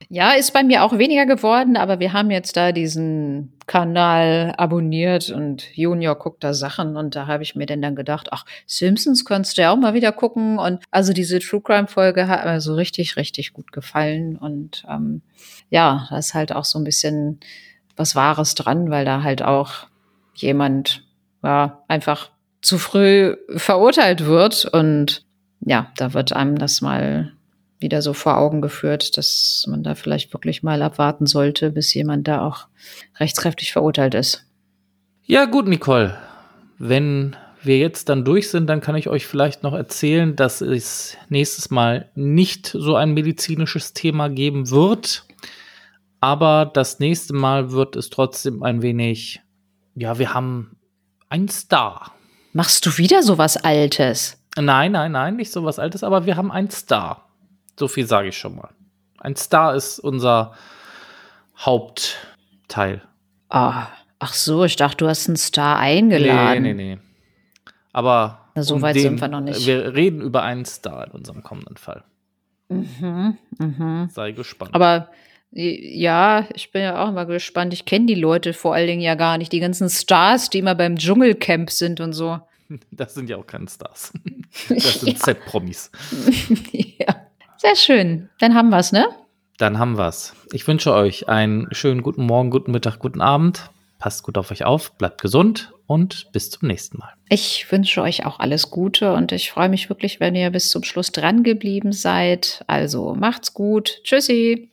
Ja, ist bei mir auch weniger geworden, aber wir haben jetzt da diesen Kanal abonniert und Junior guckt da Sachen und da habe ich mir denn dann gedacht, ach, Simpsons könntest du ja auch mal wieder gucken und also diese True Crime Folge hat mir so richtig, richtig gut gefallen und ähm, ja, da ist halt auch so ein bisschen was Wahres dran, weil da halt auch jemand ja, einfach zu früh verurteilt wird und ja, da wird einem das mal wieder so vor Augen geführt, dass man da vielleicht wirklich mal abwarten sollte, bis jemand da auch rechtskräftig verurteilt ist. Ja, gut, Nicole. Wenn wir jetzt dann durch sind, dann kann ich euch vielleicht noch erzählen, dass es nächstes Mal nicht so ein medizinisches Thema geben wird. Aber das nächste Mal wird es trotzdem ein wenig, ja, wir haben einen Star. Machst du wieder sowas Altes? Nein, nein, nein, nicht sowas Altes, aber wir haben einen Star. So viel sage ich schon mal. Ein Star ist unser Hauptteil. Ah, ach so, ich dachte, du hast einen Star eingeladen. Nee, nee, nee. Aber Na, so weit den, sind wir noch nicht. Wir reden über einen Star in unserem kommenden Fall. Mhm, mhm. Sei gespannt. Aber ja, ich bin ja auch mal gespannt. Ich kenne die Leute vor allen Dingen ja gar nicht. Die ganzen Stars, die immer beim Dschungelcamp sind und so. (laughs) Das sind ja auch keine Stars. (laughs) Das sind Ja. Z-Promis. (laughs) ja. Sehr schön. Dann haben wir's, ne? Dann haben wir's. Ich wünsche euch einen schönen guten Morgen, guten Mittag, guten Abend. Passt gut auf euch auf, bleibt gesund und bis zum nächsten Mal. Ich wünsche euch auch alles Gute und ich freue mich wirklich, wenn ihr bis zum Schluss dran geblieben seid. Also macht's gut. Tschüssi.